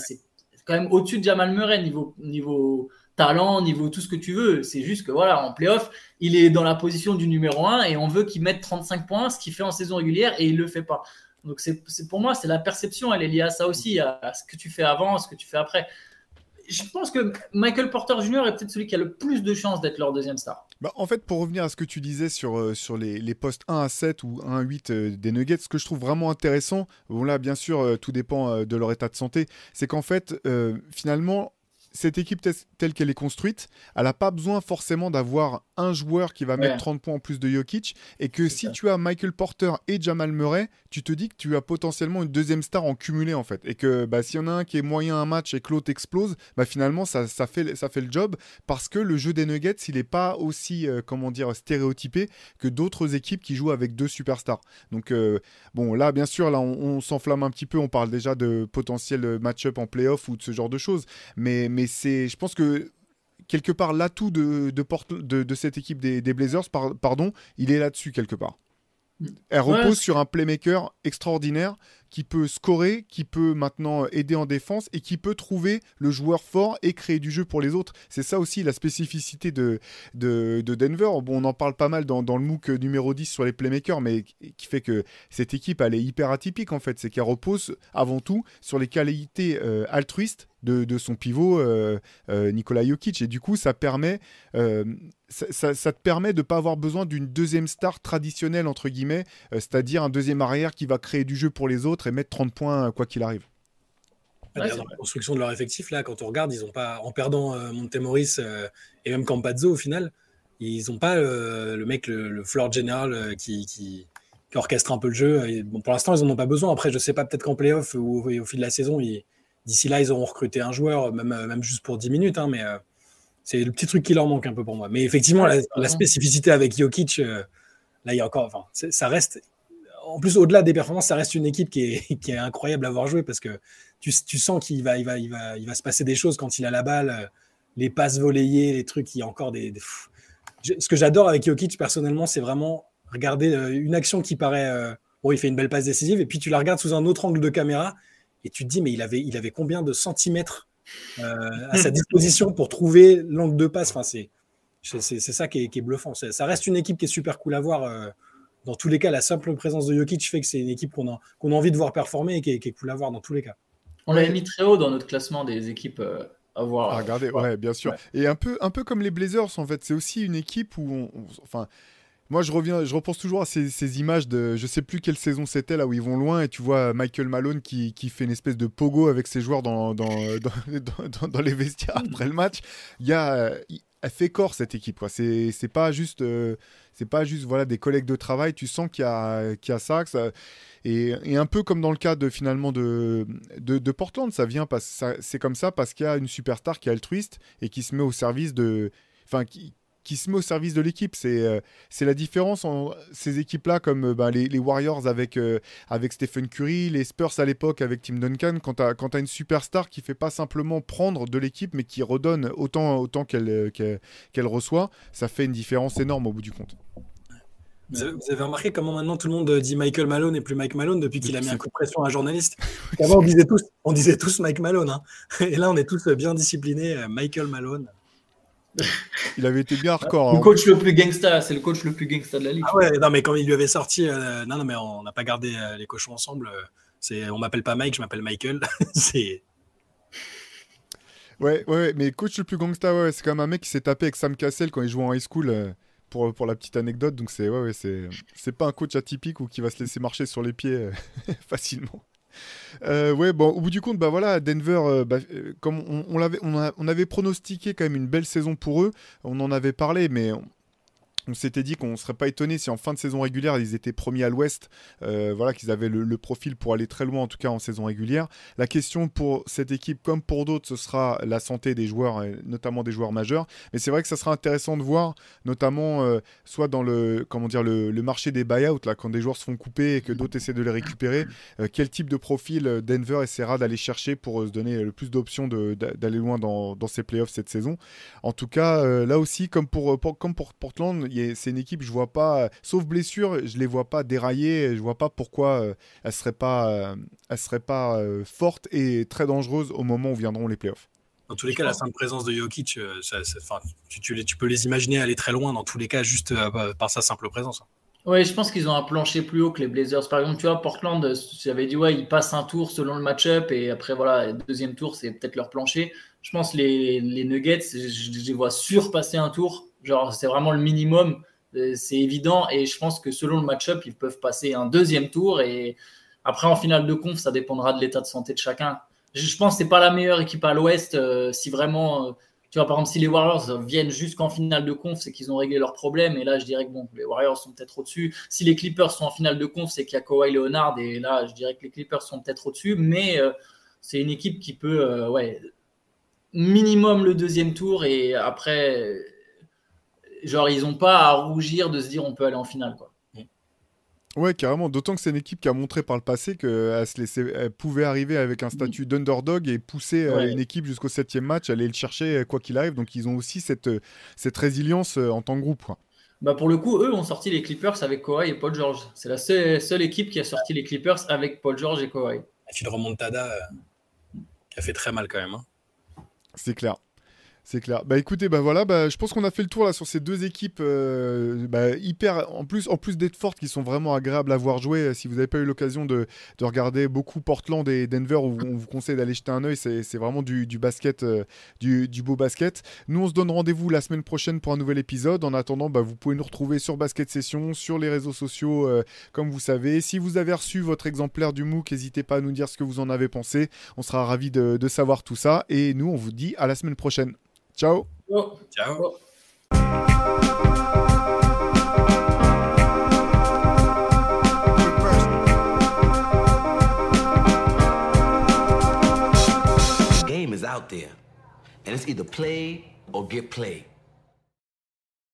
quand même au-dessus de Jamal Murray niveau, niveau talent, niveau tout ce que tu veux. C'est juste que voilà, en playoff, il est dans la position du numéro 1 et on veut qu'il mette 35 points, ce qu'il fait en saison régulière et il le fait pas. Donc c'est pour moi, c'est la perception, elle est liée à ça aussi, à ce que tu fais avant, à ce que tu fais après je pense que Michael Porter Jr. est peut-être celui qui a le plus de chances d'être leur deuxième star. Bah, en fait, pour revenir à ce que tu disais sur, euh, sur les, les, postes 1 à 7 ou 1 à 8 euh, des Nuggets, ce que je trouve vraiment intéressant, bon là, bien sûr, euh, tout dépend de leur état de santé, c'est qu'en fait, finalement, cette équipe telle qu'elle est construite, elle n'a pas besoin forcément d'avoir un joueur qui va mettre 30 points en plus de Jokic. Et que si tu as Michael Porter et Jamal Murray, tu te dis que tu as potentiellement une deuxième star en cumulé en fait. Et que bah, s'il y en a un qui est moyen un match et que l'autre explose, bah, finalement ça, ça, fait, ça fait le job parce que le jeu des Nuggets, il n'est pas aussi euh, comment dire, stéréotypé que d'autres équipes qui jouent avec deux superstars. Donc euh, bon, là bien sûr, là on, s'enflamme un petit peu, on parle déjà de potentiel match-up en playoff ou de ce genre de choses. Mais, mais c'est, je pense que quelque part l'atout de, de, cette équipe des, Blazers, pardon, il est là-dessus quelque part. Elle repose sur un playmaker extraordinaire qui peut scorer, qui peut maintenant aider en défense et qui peut trouver le joueur fort et créer du jeu pour les autres. C'est ça aussi la spécificité de, de, Denver. Bon, on en parle pas mal dans, le MOOC numéro 10 sur les playmakers, mais qui fait que cette équipe, elle est hyper atypique en fait. C'est qu'elle repose avant tout sur les qualités euh, altruistes de, son pivot euh, euh, Jokic. Et du coup, ça permet, euh, ça, te permet de ne pas avoir besoin d'une deuxième star traditionnelle, entre guillemets, c'est-à-dire un deuxième arrière qui va créer du jeu pour les autres et mettre 30 points quoi qu'il arrive. dans la construction de leur effectif, là, quand on regarde, ils ont pas, en perdant Montemoris et même Campazzo au final, ils n'ont pas le mec, le, floor general qui, qui, orchestre un peu le jeu. bon, pour l'instant, ils n'en ont pas besoin. Après, je sais pas, peut-être qu'en playoff ou au, fil de la saison, ils, D'ici là, ils auront recruté un joueur, même, euh, même juste pour 10 minutes, hein, mais euh, c'est le petit truc qui leur manque un peu pour moi. Mais effectivement, la, spécificité avec Jokic, euh, là, il y a encore. Enfin, ça reste. En plus, au-delà des performances, ça reste une équipe qui est, qui est incroyable à voir jouer parce que tu, tu sens qu'il va, il va, il va, il va se passer des choses quand il a la balle, les passes volleyées, les trucs, il y a encore des. Ce que j'adore avec Jokic, personnellement, c'est vraiment regarder une action qui paraît. bon, il fait une belle passe décisive, et puis tu la regardes sous un autre angle de caméra, et tu te dis, mais il avait, il avait combien de centimètres euh, à sa disposition pour trouver l'angle de passe? Enfin, C'est ça qui est, qui est bluffant. Ça reste une équipe qui est super cool à voir. Euh, dans tous les cas, la simple présence de Jokic fait que c'est une équipe qu'on a, qu'on a envie de voir performer et qui est, cool à voir dans tous les cas. On l'avait mis très haut dans notre classement des équipes euh, à voir. À regarder, ouais, bien sûr. Et un peu, un peu comme les Blazers, en fait, c'est aussi une équipe où on enfin, moi, je repense toujours à ces, images de, je sais plus quelle saison c'était là où ils vont loin et tu vois Michael Malone qui, fait une espèce de pogo avec ses joueurs dans, les vestiaires après le match. Il y a, elle fait corps cette équipe. C'est c'est pas juste c'est pas juste voilà des collègues de travail. Tu sens qu'il y a qu'il y a ça, ça et, un peu comme dans le cas de finalement de Portland, ça vient parce c'est comme ça parce qu'il y a une superstar qui est altruiste et qui se met au service de enfin qui qui se met au service de l'équipe. C'est euh, c'est la différence en ces équipes-là, comme euh, bah, les, les, Warriors avec, euh, avec Stephen Curry, les Spurs à l'époque avec Tim Duncan, quand tu as, as, une superstar qui fait pas simplement prendre de l'équipe, mais qui redonne autant, autant qu'elle qu'elle reçoit, ça fait une différence énorme au bout du compte. Vous avez, remarqué comment maintenant tout le monde dit Michael Malone et plus Mike Malone depuis qu'il a mis un coup de pression à un journaliste Avant, on disait tous, on disait tous Mike Malone. Hein. Et là, on est tous bien disciplinés. Michael Malone. Il avait été bien hardcore. Le hein. coach le plus gangsta, c'est le coach le plus gangsta de la ligue. Ah ouais, non, mais quand il lui avait sorti, euh, non, non, mais on n'a pas gardé euh, les cochons ensemble. Euh, c'est, on m'appelle pas Mike, je m'appelle Michael. c'est. Ouais, ouais, mais coach le plus gangsta, ouais, c'est quand même un mec qui s'est tapé avec Sam Cassell quand il jouait en high school. pour, pour la petite anecdote, donc c'est ouais, ouais, c'est, c'est pas un coach atypique ou qui va se laisser marcher sur les pieds facilement. Euh, ouais, bon, au bout du compte, bah voilà, Denver, euh, bah, euh, comme on, avait pronostiqué quand même une belle saison pour eux, on en avait parlé, mais on s'était dit qu'on ne serait pas étonné si en fin de saison régulière ils étaient premiers à l'ouest, euh, voilà, qu'ils avaient le, profil pour aller très loin en tout cas en saison régulière. La question pour cette équipe comme pour d'autres, ce sera la santé des joueurs, notamment des joueurs majeurs. Mais c'est vrai que ça sera intéressant de voir, notamment euh, soit dans le, comment dire, le, marché des buyouts, là, quand des joueurs se font couper et que d'autres essaient de les récupérer, euh, quel type de profil Denver essaiera d'aller chercher pour se donner le plus d'options d'aller loin dans, dans ses playoffs cette saison. En tout cas, là aussi, comme pour comme pour Portland, c'est une équipe, je vois pas, sauf blessure, je les vois pas dérailler, je vois pas pourquoi euh, elle serait pas, euh, elle serait pas euh, forte et très dangereuse au moment où viendront les playoffs. Dans tous les cas, la simple présence de Jokic, tu, tu, peux les imaginer aller très loin dans tous les cas juste par sa simple présence. Oui, je pense qu'ils ont un plancher plus haut que les Blazers. Par exemple, tu vois, Portland, j'avais dit, ouais, ils passent un tour selon le match-up et après, voilà, deuxième tour, c'est peut-être leur plancher. Je pense les, les Nuggets, je, je, les vois surpasser un tour Genre, c'est vraiment le minimum. Euh, c'est évident. Et je pense que selon le match-up, ils peuvent passer un deuxième tour. Et après, en finale de conf, ça dépendra de l'état de santé de chacun. Je pense que c'est pas la meilleure équipe à l'ouest. Euh, si vraiment, euh, tu vois, par exemple, si les Warriors viennent jusqu'en finale de conf, c'est qu'ils ont réglé leurs problèmes. Et là, je dirais que bon, les Warriors sont peut-être au-dessus. Si les Clippers sont en finale de conf, c'est qu'il y a Kawhi Leonard. Et là, je dirais que les Clippers sont peut-être au-dessus. Mais c'est une équipe qui peut, ouais, minimum le deuxième tour. Et après, genre, ils n'ont pas à rougir de se dire on peut aller en finale. Quoi. Ouais, carrément. D'autant que c'est une équipe qui a montré par le passé qu'elle pouvait arriver avec un statut d'underdog et pousser euh, une équipe jusqu'au septième match, aller le chercher euh, quoi qu'il arrive. Donc ils ont aussi cette, euh, cette résilience en tant que groupe. Bah pour le coup, eux ont sorti les Clippers avec Kawhi et Paul George. C'est la seule, équipe qui a sorti les Clippers avec Paul George et Kawhi. Et de remontada qui a fait très mal quand même. Hein. C'est clair. C'est clair. Bah écoutez, bah voilà, bah, je pense qu'on a fait le tour là sur ces deux équipes euh, bah, hyper, en plus, en plus d'être fortes, qui sont vraiment agréables à voir jouer. Si vous n'avez pas eu l'occasion de, de, regarder beaucoup Portland et Denver, on, vous conseille d'aller jeter un oeil. C'est vraiment du, du basket, euh, du, du, beau basket. Nous, on se donne rendez-vous la semaine prochaine pour un nouvel épisode. En attendant, bah, vous pouvez nous retrouver sur Basket Session, sur les réseaux sociaux, euh, comme vous savez. Si vous avez reçu votre exemplaire du MOOC, n'hésitez pas à nous dire ce que vous en avez pensé. On sera ravis de, de savoir tout ça. Et nous, on vous dit à la semaine prochaine. Ciao. Oh. Ciao. game is out there, and it's either play or get played.